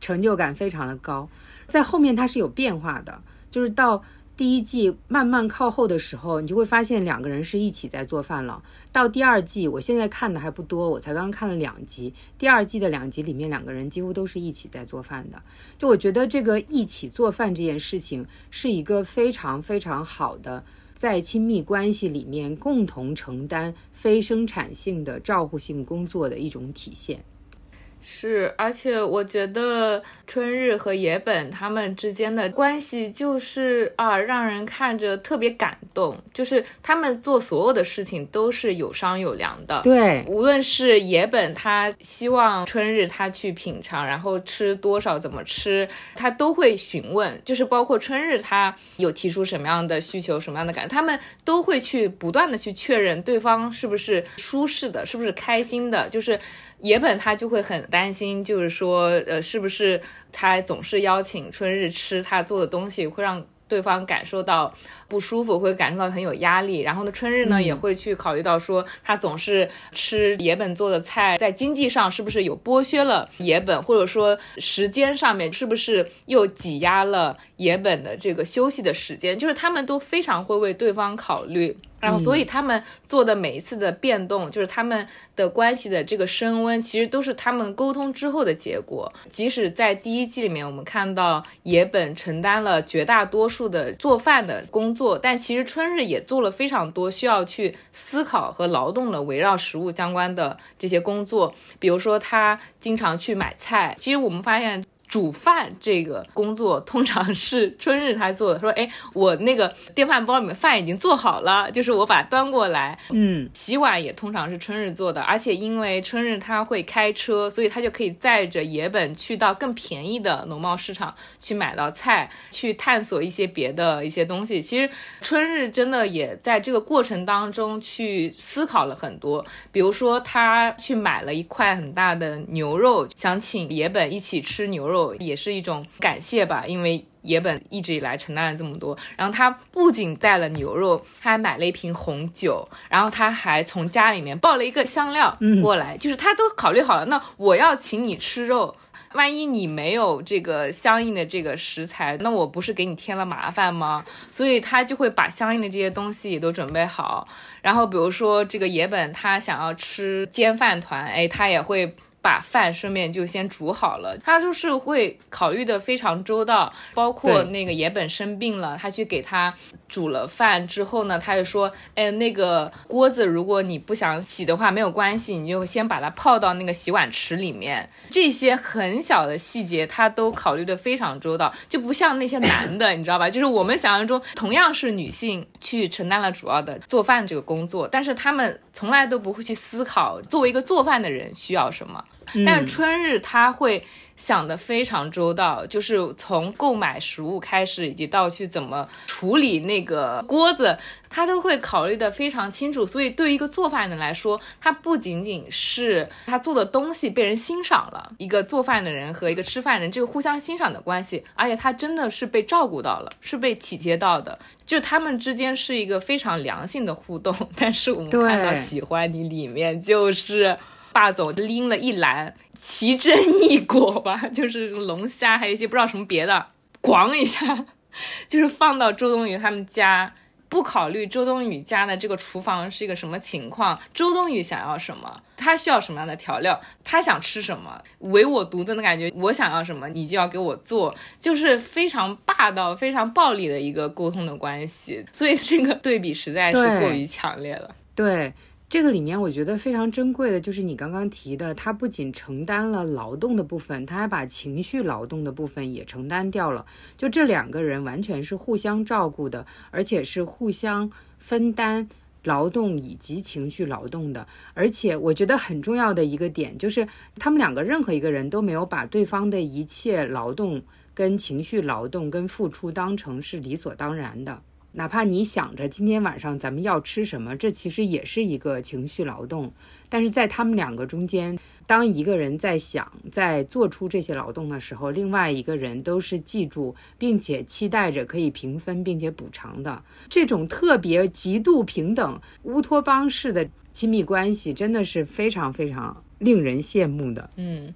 成就感非常的高。在后面它是有变化的，就是到。第一季慢慢靠后的时候，你就会发现两个人是一起在做饭了。到第二季，我现在看的还不多，我才刚看了两集。第二季的两集里面，两个人几乎都是一起在做饭的。就我觉得这个一起做饭这件事情，是一个非常非常好的在亲密关系里面共同承担非生产性的照护性工作的一种体现。是，而且我觉得春日和野本他们之间的关系就是啊，让人看着特别感动。就是他们做所有的事情都是有商有量的。对，无论是野本他希望春日他去品尝，然后吃多少怎么吃，他都会询问。就是包括春日他有提出什么样的需求，什么样的感，他们都会去不断的去确认对方是不是舒适的，是不是开心的，就是。野本他就会很担心，就是说，呃，是不是他总是邀请春日吃他做的东西，会让对方感受到。不舒服，会感受到很有压力。然后呢，春日呢也会去考虑到说，他总是吃野本做的菜，在经济上是不是有剥削了野本，或者说时间上面是不是又挤压了野本的这个休息的时间？就是他们都非常会为对方考虑，然后所以他们做的每一次的变动，就是他们的关系的这个升温，其实都是他们沟通之后的结果。即使在第一季里面，我们看到野本承担了绝大多数的做饭的工作。但其实春日也做了非常多需要去思考和劳动的围绕食物相关的这些工作，比如说他经常去买菜。其实我们发现。煮饭这个工作通常是春日他做的。说，哎，我那个电饭煲里面饭已经做好了，就是我把它端过来。嗯，洗碗也通常是春日做的。而且因为春日他会开车，所以他就可以载着野本去到更便宜的农贸市场去买到菜，去探索一些别的一些东西。其实春日真的也在这个过程当中去思考了很多。比如说，他去买了一块很大的牛肉，想请野本一起吃牛肉。也是一种感谢吧，因为野本一直以来承担了这么多。然后他不仅带了牛肉，他还买了一瓶红酒，然后他还从家里面抱了一个香料过来，就是他都考虑好了。那我要请你吃肉，万一你没有这个相应的这个食材，那我不是给你添了麻烦吗？所以他就会把相应的这些东西也都准备好。然后比如说这个野本他想要吃煎饭团，哎，他也会。把饭顺便就先煮好了，他就是会考虑的非常周到，包括那个野本生病了，他去给他煮了饭之后呢，他就说，哎，那个锅子如果你不想洗的话没有关系，你就先把它泡到那个洗碗池里面。这些很小的细节他都考虑的非常周到，就不像那些男的，你知道吧？就是我们想象中同样是女性去承担了主要的做饭这个工作，但是他们从来都不会去思考作为一个做饭的人需要什么。但是春日他会想的非常周到，就是从购买食物开始，以及到去怎么处理那个锅子，他都会考虑的非常清楚。所以对于一个做饭的人来说，他不仅仅是他做的东西被人欣赏了，一个做饭的人和一个吃饭人这个互相欣赏的关系，而且他真的是被照顾到了，是被体贴到的，就他们之间是一个非常良性的互动。但是我们看到喜欢你里面就是。霸总拎了一篮奇珍异果吧，就是龙虾，还有一些不知道什么别的，咣一下，就是放到周冬雨他们家不考虑周冬雨家的这个厨房是一个什么情况，周冬雨想要什么，他需要什么样的调料，他想吃什么，唯我独尊的感觉，我想要什么，你就要给我做，就是非常霸道、非常暴力的一个沟通的关系。所以这个对比实在是过于强烈了。对。这个里面我觉得非常珍贵的就是你刚刚提的，他不仅承担了劳动的部分，他还把情绪劳动的部分也承担掉了。就这两个人完全是互相照顾的，而且是互相分担劳动以及情绪劳动的。而且我觉得很重要的一个点就是，他们两个任何一个人都没有把对方的一切劳动、跟情绪劳动、跟付出当成是理所当然的。哪怕你想着今天晚上咱们要吃什么，这其实也是一个情绪劳动。但是在他们两个中间，当一个人在想、在做出这些劳动的时候，另外一个人都是记住并且期待着可以平分并且补偿的。这种特别极度平等、乌托邦式的亲密关系，真的是非常非常令人羡慕的。嗯。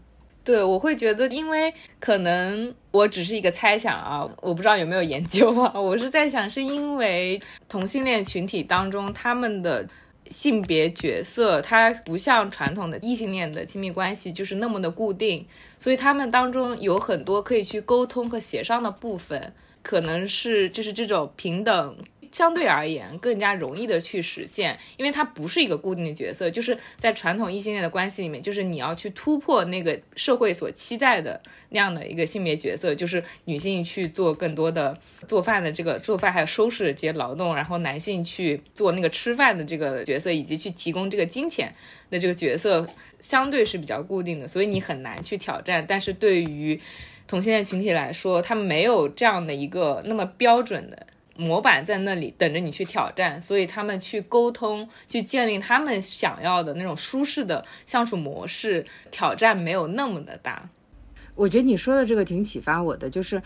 对，我会觉得，因为可能我只是一个猜想啊，我不知道有没有研究啊。我是在想，是因为同性恋群体当中，他们的性别角色，它不像传统的异性恋的亲密关系，就是那么的固定，所以他们当中有很多可以去沟通和协商的部分，可能是就是这种平等。相对而言更加容易的去实现，因为它不是一个固定的角色，就是在传统异性恋的关系里面，就是你要去突破那个社会所期待的那样的一个性别角色，就是女性去做更多的做饭的这个做饭还有收拾这些劳动，然后男性去做那个吃饭的这个角色，以及去提供这个金钱的这个角色，相对是比较固定的，所以你很难去挑战。但是对于同性恋群体来说，他没有这样的一个那么标准的。模板在那里等着你去挑战，所以他们去沟通，去建立他们想要的那种舒适的相处模式，挑战没有那么的大。我觉得你说的这个挺启发我的，就是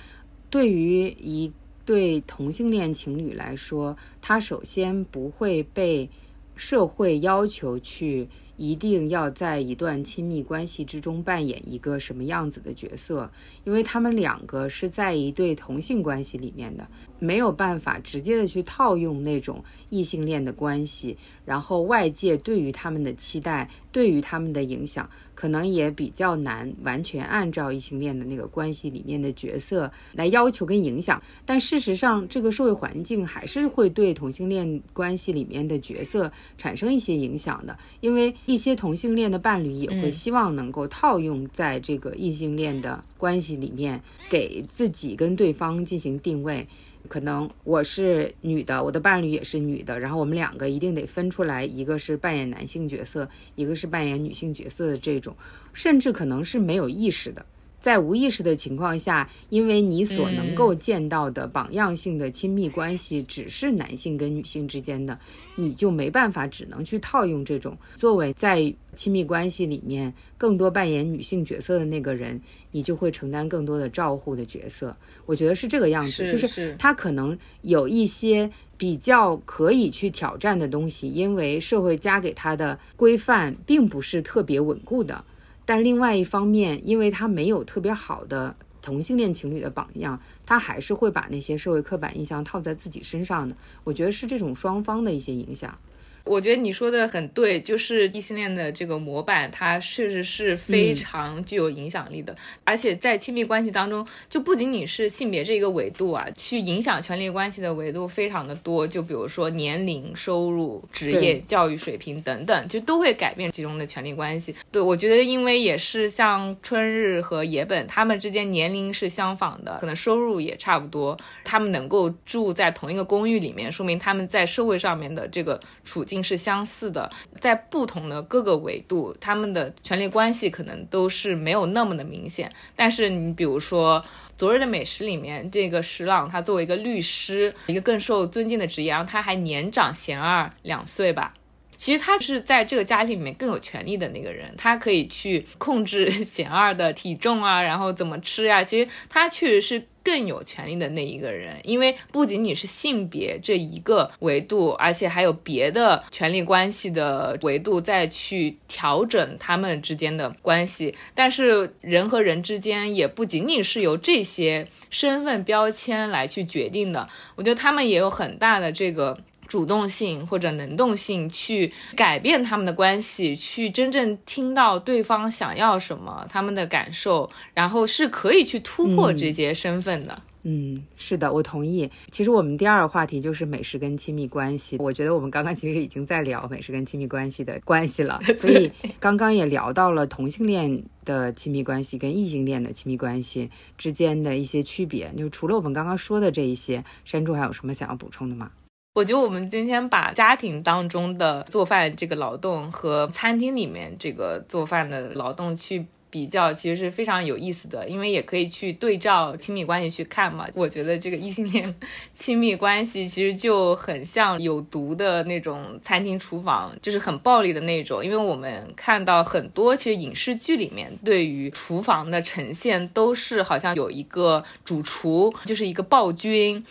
对于一对同性恋情侣来说，他首先不会被社会要求去。一定要在一段亲密关系之中扮演一个什么样子的角色？因为他们两个是在一对同性关系里面的，没有办法直接的去套用那种异性恋的关系。然后外界对于他们的期待，对于他们的影响，可能也比较难完全按照异性恋的那个关系里面的角色来要求跟影响。但事实上，这个社会环境还是会对同性恋关系里面的角色产生一些影响的，因为。一些同性恋的伴侣也会希望能够套用在这个异性恋的关系里面，给自己跟对方进行定位。可能我是女的，我的伴侣也是女的，然后我们两个一定得分出来，一个是扮演男性角色，一个是扮演女性角色的这种，甚至可能是没有意识的。在无意识的情况下，因为你所能够见到的榜样性的亲密关系只是男性跟女性之间的，你就没办法，只能去套用这种作为在亲密关系里面更多扮演女性角色的那个人，你就会承担更多的照护的角色。我觉得是这个样子，就是他可能有一些比较可以去挑战的东西，因为社会加给他的规范并不是特别稳固的。但另外一方面，因为他没有特别好的同性恋情侣的榜样，他还是会把那些社会刻板印象套在自己身上的。我觉得是这种双方的一些影响。我觉得你说的很对，就是异性恋的这个模板，它确实是非常具有影响力的。而且在亲密关系当中，就不仅仅是性别这一个维度啊，去影响权力关系的维度非常的多。就比如说年龄、收入、职业、教育水平等等，就都会改变其中的权力关系。对我觉得，因为也是像春日和野本他们之间年龄是相仿的，可能收入也差不多，他们能够住在同一个公寓里面，说明他们在社会上面的这个处境。是相似的，在不同的各个维度，他们的权力关系可能都是没有那么的明显。但是你比如说《昨日的美食》里面，这个石朗他作为一个律师，一个更受尊敬的职业，然后他还年长贤二两岁吧。其实他是在这个家庭里面更有权利的那个人，他可以去控制 贤二的体重啊，然后怎么吃呀。其实他确实是更有权利的那一个人，因为不仅仅是性别这一个维度，而且还有别的权利关系的维度再去调整他们之间的关系。但是人和人之间也不仅仅是由这些身份标签来去决定的，我觉得他们也有很大的这个。主动性或者能动性去改变他们的关系，去真正听到对方想要什么，他们的感受，然后是可以去突破这些身份的。嗯，是的，我同意。其实我们第二个话题就是美食跟亲密关系。我觉得我们刚刚其实已经在聊美食跟亲密关系的关系了，所以刚刚也聊到了同性恋的亲密关系跟异性恋的亲密关系之间的一些区别。就除了我们刚刚说的这一些，山猪还有什么想要补充的吗？我觉得我们今天把家庭当中的做饭这个劳动和餐厅里面这个做饭的劳动去比较，其实是非常有意思的，因为也可以去对照亲密关系去看嘛。我觉得这个异性恋 亲密关系其实就很像有毒的那种餐厅厨房，就是很暴力的那种。因为我们看到很多其实影视剧里面对于厨房的呈现，都是好像有一个主厨，就是一个暴君。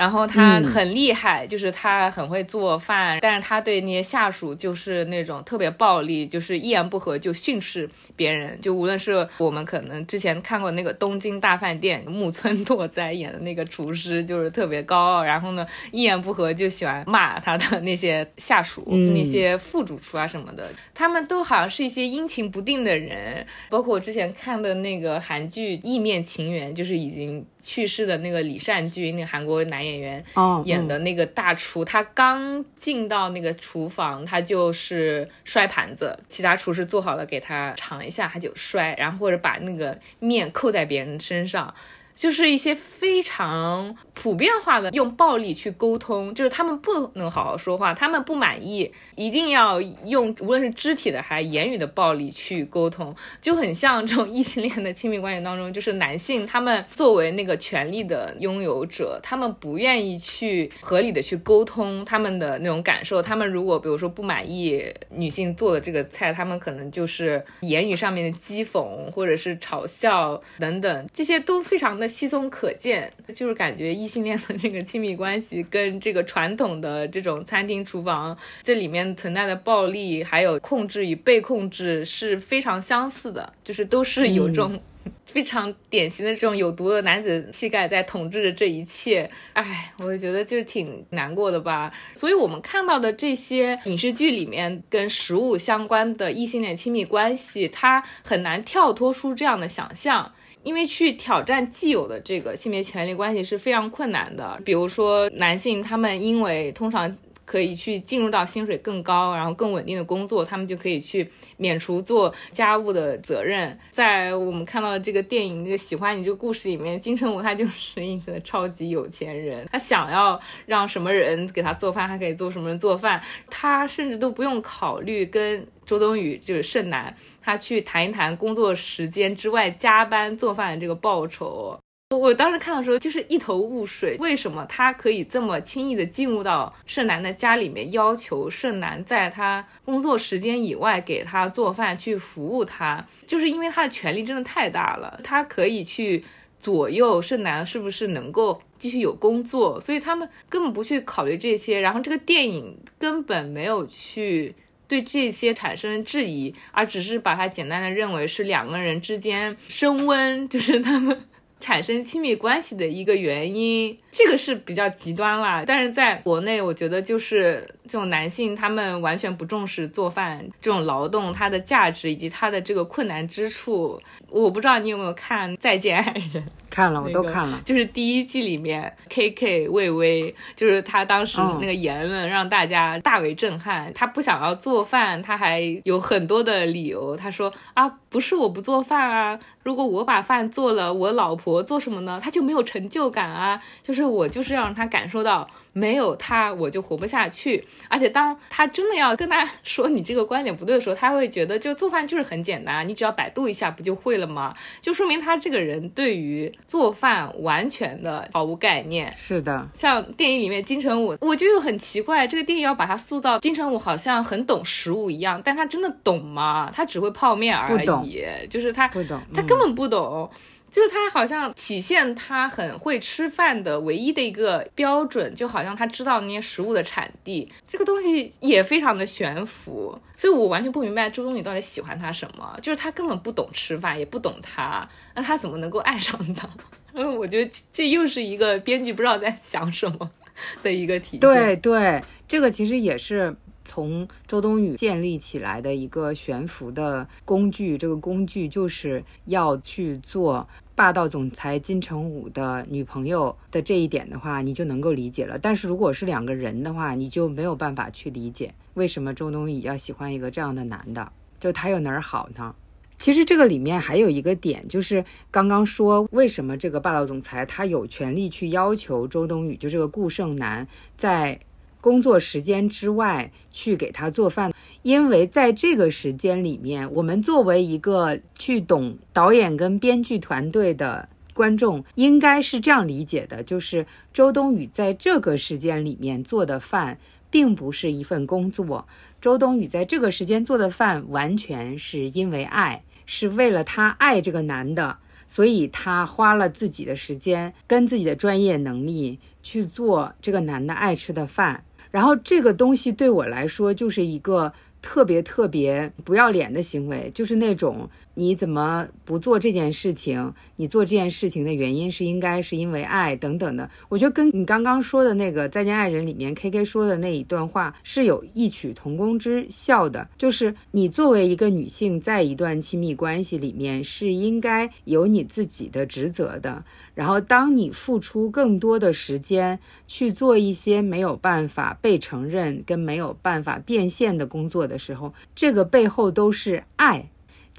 然后他很厉害，就是他很会做饭，但是他对那些下属就是那种特别暴力，就是一言不合就训斥别人。就无论是我们可能之前看过那个《东京大饭店》，木村拓哉演的那个厨师，就是特别高傲，然后呢一言不合就喜欢骂他的那些下属、那些副主厨啊什么的，他们都好像是一些阴晴不定的人。包括我之前看的那个韩剧《意面情缘》，就是已经。去世的那个李善均，那个韩国男演员演的那个大厨，他刚进到那个厨房，他就是摔盘子，其他厨师做好了给他尝一下，他就摔，然后或者把那个面扣在别人身上。就是一些非常普遍化的用暴力去沟通，就是他们不能好好说话，他们不满意，一定要用无论是肢体的还是言语的暴力去沟通，就很像这种异性恋的亲密关系当中，就是男性他们作为那个权力的拥有者，他们不愿意去合理的去沟通他们的那种感受，他们如果比如说不满意女性做的这个菜，他们可能就是言语上面的讥讽或者是嘲笑等等，这些都非常的。稀松可见，就是感觉异性恋的这个亲密关系跟这个传统的这种餐厅厨房这里面存在的暴力，还有控制与被控制是非常相似的，就是都是有这种 非常典型的这种有毒的男子气概在统治着这一切。哎，我觉得就是挺难过的吧。所以我们看到的这些影视剧里面跟食物相关的异性恋亲密关系，它很难跳脱出这样的想象。因为去挑战既有的这个性别权利关系是非常困难的。比如说，男性他们因为通常可以去进入到薪水更高、然后更稳定的工作，他们就可以去免除做家务的责任。在我们看到的这个电影《这个喜欢你》这个故事里面，金城武他就是一个超级有钱人，他想要让什么人给他做饭，他可以做什么人做饭，他甚至都不用考虑跟。周冬雨就是盛男，他去谈一谈工作时间之外加班做饭的这个报酬。我当时看的时候就是一头雾水，为什么他可以这么轻易的进入到盛男的家里面，要求盛男在他工作时间以外给他做饭去服务他？就是因为他的权力真的太大了，他可以去左右盛男是不是能够继续有工作，所以他们根本不去考虑这些。然后这个电影根本没有去。对这些产生质疑，而只是把它简单的认为是两个人之间升温，就是他们产生亲密关系的一个原因。这个是比较极端啦，但是在国内，我觉得就是这种男性他们完全不重视做饭这种劳动它的价值以及它的这个困难之处。我不知道你有没有看《再见爱人》。看了，我都看了。就是第一季里面，K K 魏巍，就是他当时那个言论让大家大为震撼。他不想要做饭，他还有很多的理由。他说啊，不是我不做饭啊，如果我把饭做了，我老婆做什么呢？他就没有成就感啊。就是我就是要让他感受到没有他我就活不下去。而且当他真的要跟他说你这个观点不对的时候，他会觉得就做饭就是很简单，你只要百度一下不就会了吗？就说明他这个人对于做饭完全的毫无概念。是的，像电影里面金城武，我就又很奇怪，这个电影要把他塑造金城武好像很懂食物一样，但他真的懂吗？他只会泡面而已，就是他不懂，他根本不懂。就是他好像体现他很会吃饭的唯一的一个标准，就好像他知道那些食物的产地，这个东西也非常的悬浮，所以我完全不明白周冬雨到底喜欢他什么，就是他根本不懂吃饭，也不懂他，那他怎么能够爱上他？嗯，我觉得这又是一个编剧不知道在想什么的一个体现。对对，这个其实也是。从周冬雨建立起来的一个悬浮的工具，这个工具就是要去做霸道总裁金城武的女朋友的这一点的话，你就能够理解了。但是如果是两个人的话，你就没有办法去理解为什么周冬雨要喜欢一个这样的男的，就他有哪儿好呢？其实这个里面还有一个点，就是刚刚说为什么这个霸道总裁他有权利去要求周冬雨，就这个顾胜男在。工作时间之外去给他做饭，因为在这个时间里面，我们作为一个去懂导演跟编剧团队的观众，应该是这样理解的：就是周冬雨在这个时间里面做的饭，并不是一份工作。周冬雨在这个时间做的饭，完全是因为爱，是为了她爱这个男的，所以她花了自己的时间跟自己的专业能力去做这个男的爱吃的饭。然后这个东西对我来说就是一个特别特别不要脸的行为，就是那种。你怎么不做这件事情？你做这件事情的原因是应该是因为爱等等的。我觉得跟你刚刚说的那个《再见爱人》里面 K K 说的那一段话是有异曲同工之效的。就是你作为一个女性，在一段亲密关系里面是应该有你自己的职责的。然后当你付出更多的时间去做一些没有办法被承认跟没有办法变现的工作的时候，这个背后都是爱。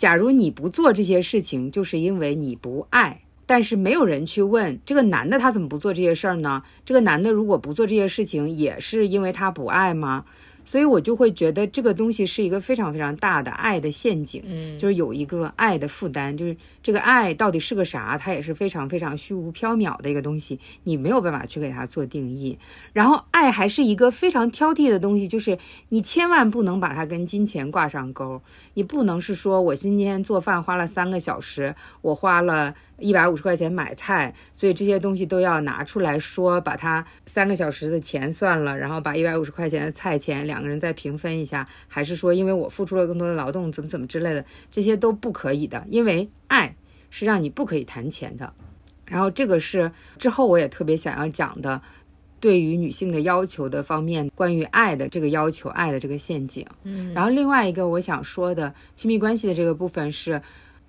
假如你不做这些事情，就是因为你不爱。但是没有人去问这个男的他怎么不做这些事儿呢？这个男的如果不做这些事情，也是因为他不爱吗？所以我就会觉得这个东西是一个非常非常大的爱的陷阱，嗯，就是有一个爱的负担，就是这个爱到底是个啥，它也是非常非常虚无缥缈的一个东西，你没有办法去给它做定义。然后爱还是一个非常挑剔的东西，就是你千万不能把它跟金钱挂上钩，你不能是说我今天做饭花了三个小时，我花了。一百五十块钱买菜，所以这些东西都要拿出来说，把它三个小时的钱算了，然后把一百五十块钱的菜钱两个人再平分一下，还是说因为我付出了更多的劳动，怎么怎么之类的，这些都不可以的，因为爱是让你不可以谈钱的。然后这个是之后我也特别想要讲的，对于女性的要求的方面，关于爱的这个要求，爱的这个陷阱。嗯，然后另外一个我想说的亲密关系的这个部分是。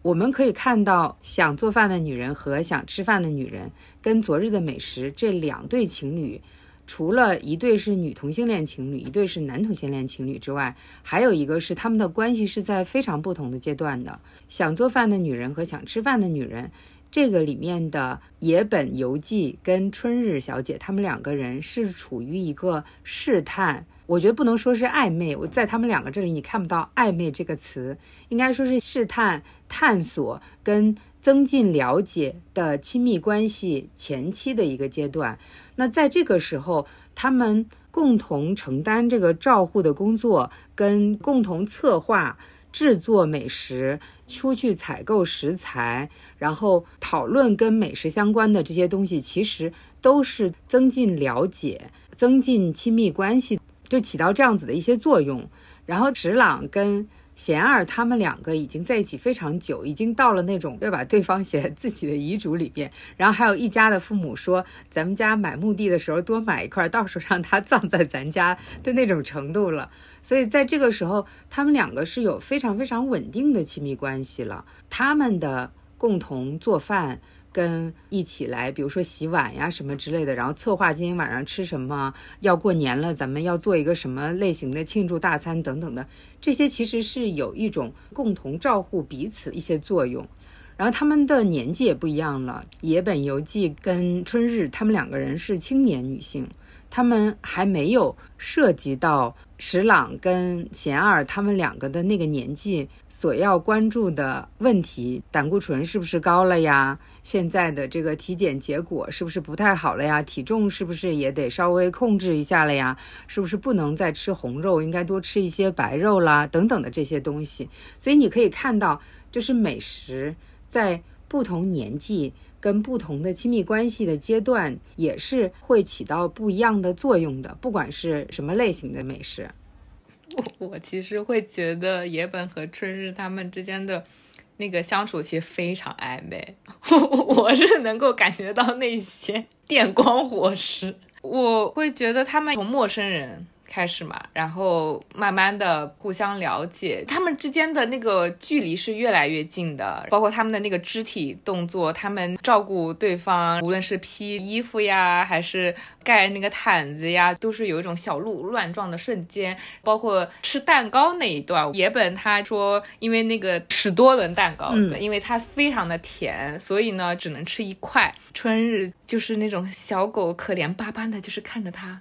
我们可以看到，想做饭的女人和想吃饭的女人，跟昨日的美食这两对情侣，除了一对是女同性恋情侣，一对是男同性恋情侣之外，还有一个是他们的关系是在非常不同的阶段的。想做饭的女人和想吃饭的女人，这个里面的野本游纪跟春日小姐，他们两个人是处于一个试探。我觉得不能说是暧昧，我在他们两个这里你看不到暧昧这个词，应该说是试探、探索跟增进了解的亲密关系前期的一个阶段。那在这个时候，他们共同承担这个照护的工作，跟共同策划制作美食，出去采购食材，然后讨论跟美食相关的这些东西，其实都是增进了解、增进亲密关系。就起到这样子的一些作用，然后直朗跟贤二他们两个已经在一起非常久，已经到了那种要把对方写在自己的遗嘱里边，然后还有一家的父母说，咱们家买墓地的时候多买一块，到时候让他 葬在咱家的那种程度了。所以在这个时候，他们两个是有非常非常稳定的亲密关系了，他们的共同做饭。跟一起来，比如说洗碗呀什么之类的，然后策划今天晚上吃什么，要过年了，咱们要做一个什么类型的庆祝大餐等等的，这些其实是有一种共同照护彼此一些作用。然后他们的年纪也不一样了，野本由纪跟春日他们两个人是青年女性，他们还没有涉及到石朗跟贤二他们两个的那个年纪所要关注的问题，胆固醇是不是高了呀？现在的这个体检结果是不是不太好了呀？体重是不是也得稍微控制一下了呀？是不是不能再吃红肉，应该多吃一些白肉啦？等等的这些东西。所以你可以看到，就是美食在不同年纪跟不同的亲密关系的阶段，也是会起到不一样的作用的。不管是什么类型的美食，我 我其实会觉得野本和春日他们之间的。那个相处其实非常暧昧，我是能够感觉到那些电光火石，我会觉得他们从陌生人。开始嘛，然后慢慢的互相了解，他们之间的那个距离是越来越近的，包括他们的那个肢体动作，他们照顾对方，无论是披衣服呀，还是盖那个毯子呀，都是有一种小鹿乱撞的瞬间。包括吃蛋糕那一段，野本他说，因为那个史多伦蛋糕，嗯，因为它非常的甜，所以呢只能吃一块。春日就是那种小狗可怜巴巴的，就是看着他。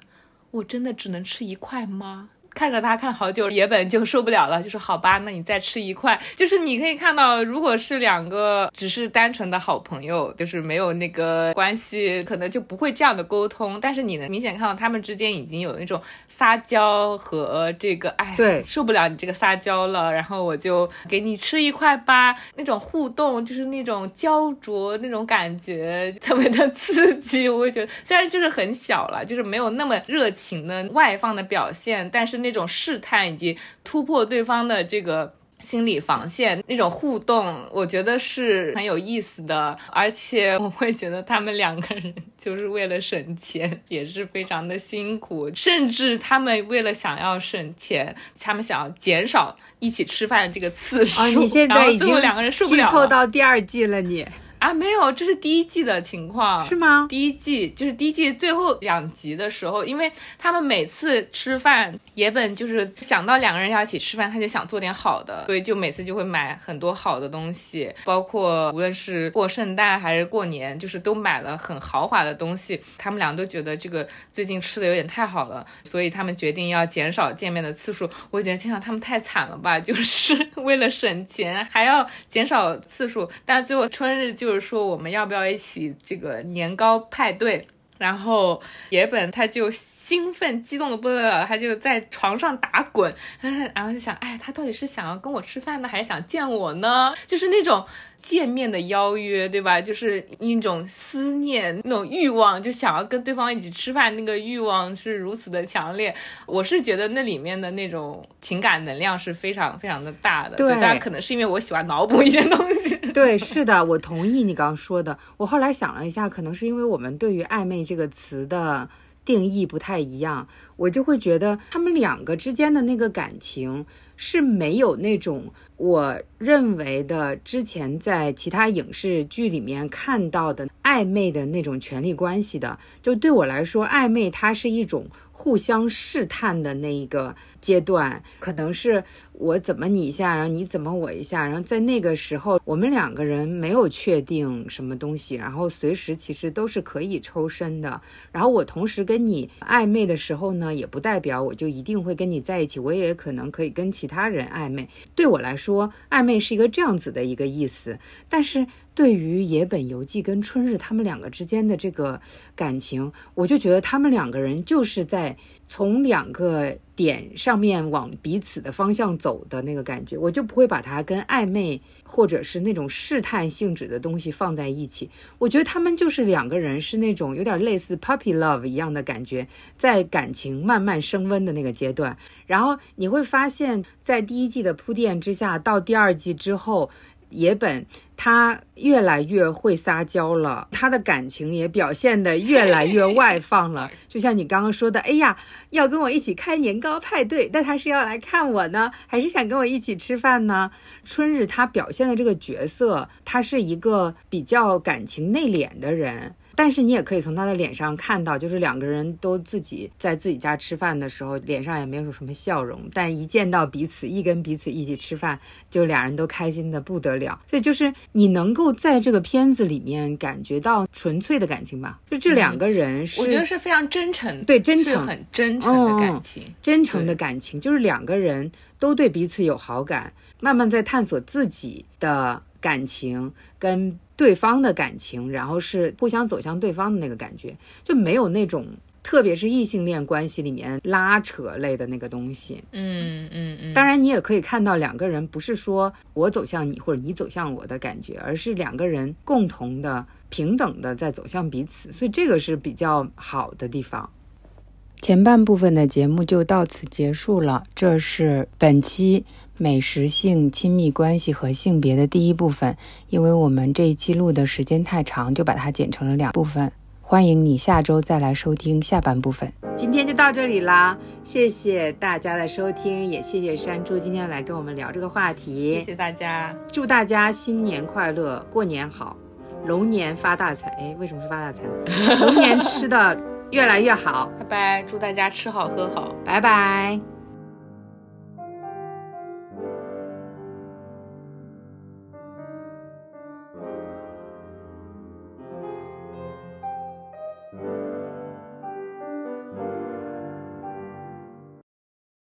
我真的只能吃一块吗？看着他看好久，野本就受不了了，就说：“好吧，那你再吃一块。”就是你可以看到，如果是两个只是单纯的好朋友，就是没有那个关系，可能就不会这样的沟通。但是你能明显看到他们之间已经有那种撒娇和这个，哎，对，受不了你这个撒娇了，然后我就给你吃一块吧。那种互动就是那种焦灼那种感觉，特别的刺激。我会觉得，虽然就是很小了，就是没有那么热情的外放的表现，但是。那种试探以及突破对方的这个心理防线，那种互动，我觉得是很有意思的。而且我会觉得他们两个人就是为了省钱，也是非常的辛苦。甚至他们为了想要省钱，他们想要减少一起吃饭的这个次数。啊，你现在已经两个人受不了，剧透到第二季了，你。啊，没有，这是第一季的情况，是吗？第一季就是第一季最后两集的时候，因为他们每次吃饭，野本就是想到两个人要一起吃饭，他就想做点好的，所以就每次就会买很多好的东西，包括无论是过圣诞还是过年，就是都买了很豪华的东西。他们俩都觉得这个最近吃的有点太好了，所以他们决定要减少见面的次数。我觉得天呐，他们太惨了吧，就是 为了省钱还要减少次数，但是最后春日就。就是说，我们要不要一起这个年糕派对？然后野本他就兴奋激动的不得了，他就在床上打滚，然后就想，哎，他到底是想要跟我吃饭呢，还是想见我呢？就是那种。见面的邀约，对吧？就是一种思念，那种欲望，就想要跟对方一起吃饭，那个欲望是如此的强烈。我是觉得那里面的那种情感能量是非常非常的大的。对，当然可能是因为我喜欢脑补一些东西。对，是的，我同意你刚刚说的。我后来想了一下，可能是因为我们对于暧昧这个词的定义不太一样，我就会觉得他们两个之间的那个感情。是没有那种我认为的之前在其他影视剧里面看到的暧昧的那种权力关系的。就对我来说，暧昧它是一种。互相试探的那一个阶段，可能是我怎么你一下，然后你怎么我一下，然后在那个时候，我们两个人没有确定什么东西，然后随时其实都是可以抽身的。然后我同时跟你暧昧的时候呢，也不代表我就一定会跟你在一起，我也可能可以跟其他人暧昧。对我来说，暧昧是一个这样子的一个意思，但是。对于野本游记跟春日他们两个之间的这个感情，我就觉得他们两个人就是在从两个点上面往彼此的方向走的那个感觉，我就不会把它跟暧昧或者是那种试探性质的东西放在一起。我觉得他们就是两个人是那种有点类似 puppy love 一样的感觉，在感情慢慢升温的那个阶段。然后你会发现在第一季的铺垫之下，到第二季之后。野本他越来越会撒娇了，他的感情也表现的越来越外放了。就像你刚刚说的，哎呀，要跟我一起开年糕派对，但他是要来看我呢，还是想跟我一起吃饭呢？春日他表现的这个角色，他是一个比较感情内敛的人。但是你也可以从他的脸上看到，就是两个人都自己在自己家吃饭的时候，脸上也没有什么笑容，但一见到彼此，一跟彼此一起吃饭，就俩人都开心的不得了。所以就是你能够在这个片子里面感觉到纯粹的感情吧，就这两个人是，我觉得是非常真诚，对真诚，很真诚的感情，真诚的感情，就是两个人都对彼此有好感，慢慢在探索自己的感情跟。对方的感情，然后是互相走向对方的那个感觉，就没有那种，特别是异性恋关系里面拉扯类的那个东西。嗯嗯嗯。当然，你也可以看到两个人不是说我走向你或者你走向我的感觉，而是两个人共同的、平等的在走向彼此，所以这个是比较好的地方。前半部分的节目就到此结束了，这是本期。美食、性、亲密关系和性别的第一部分，因为我们这一期录的时间太长，就把它剪成了两部分。欢迎你下周再来收听下半部分。今天就到这里啦，谢谢大家的收听，也谢谢山猪今天来跟我们聊这个话题。谢谢大家，祝大家新年快乐，过年好，龙年发大财。哎，为什么是发大财？龙年吃的越来越好。拜拜，祝大家吃好喝好，拜拜。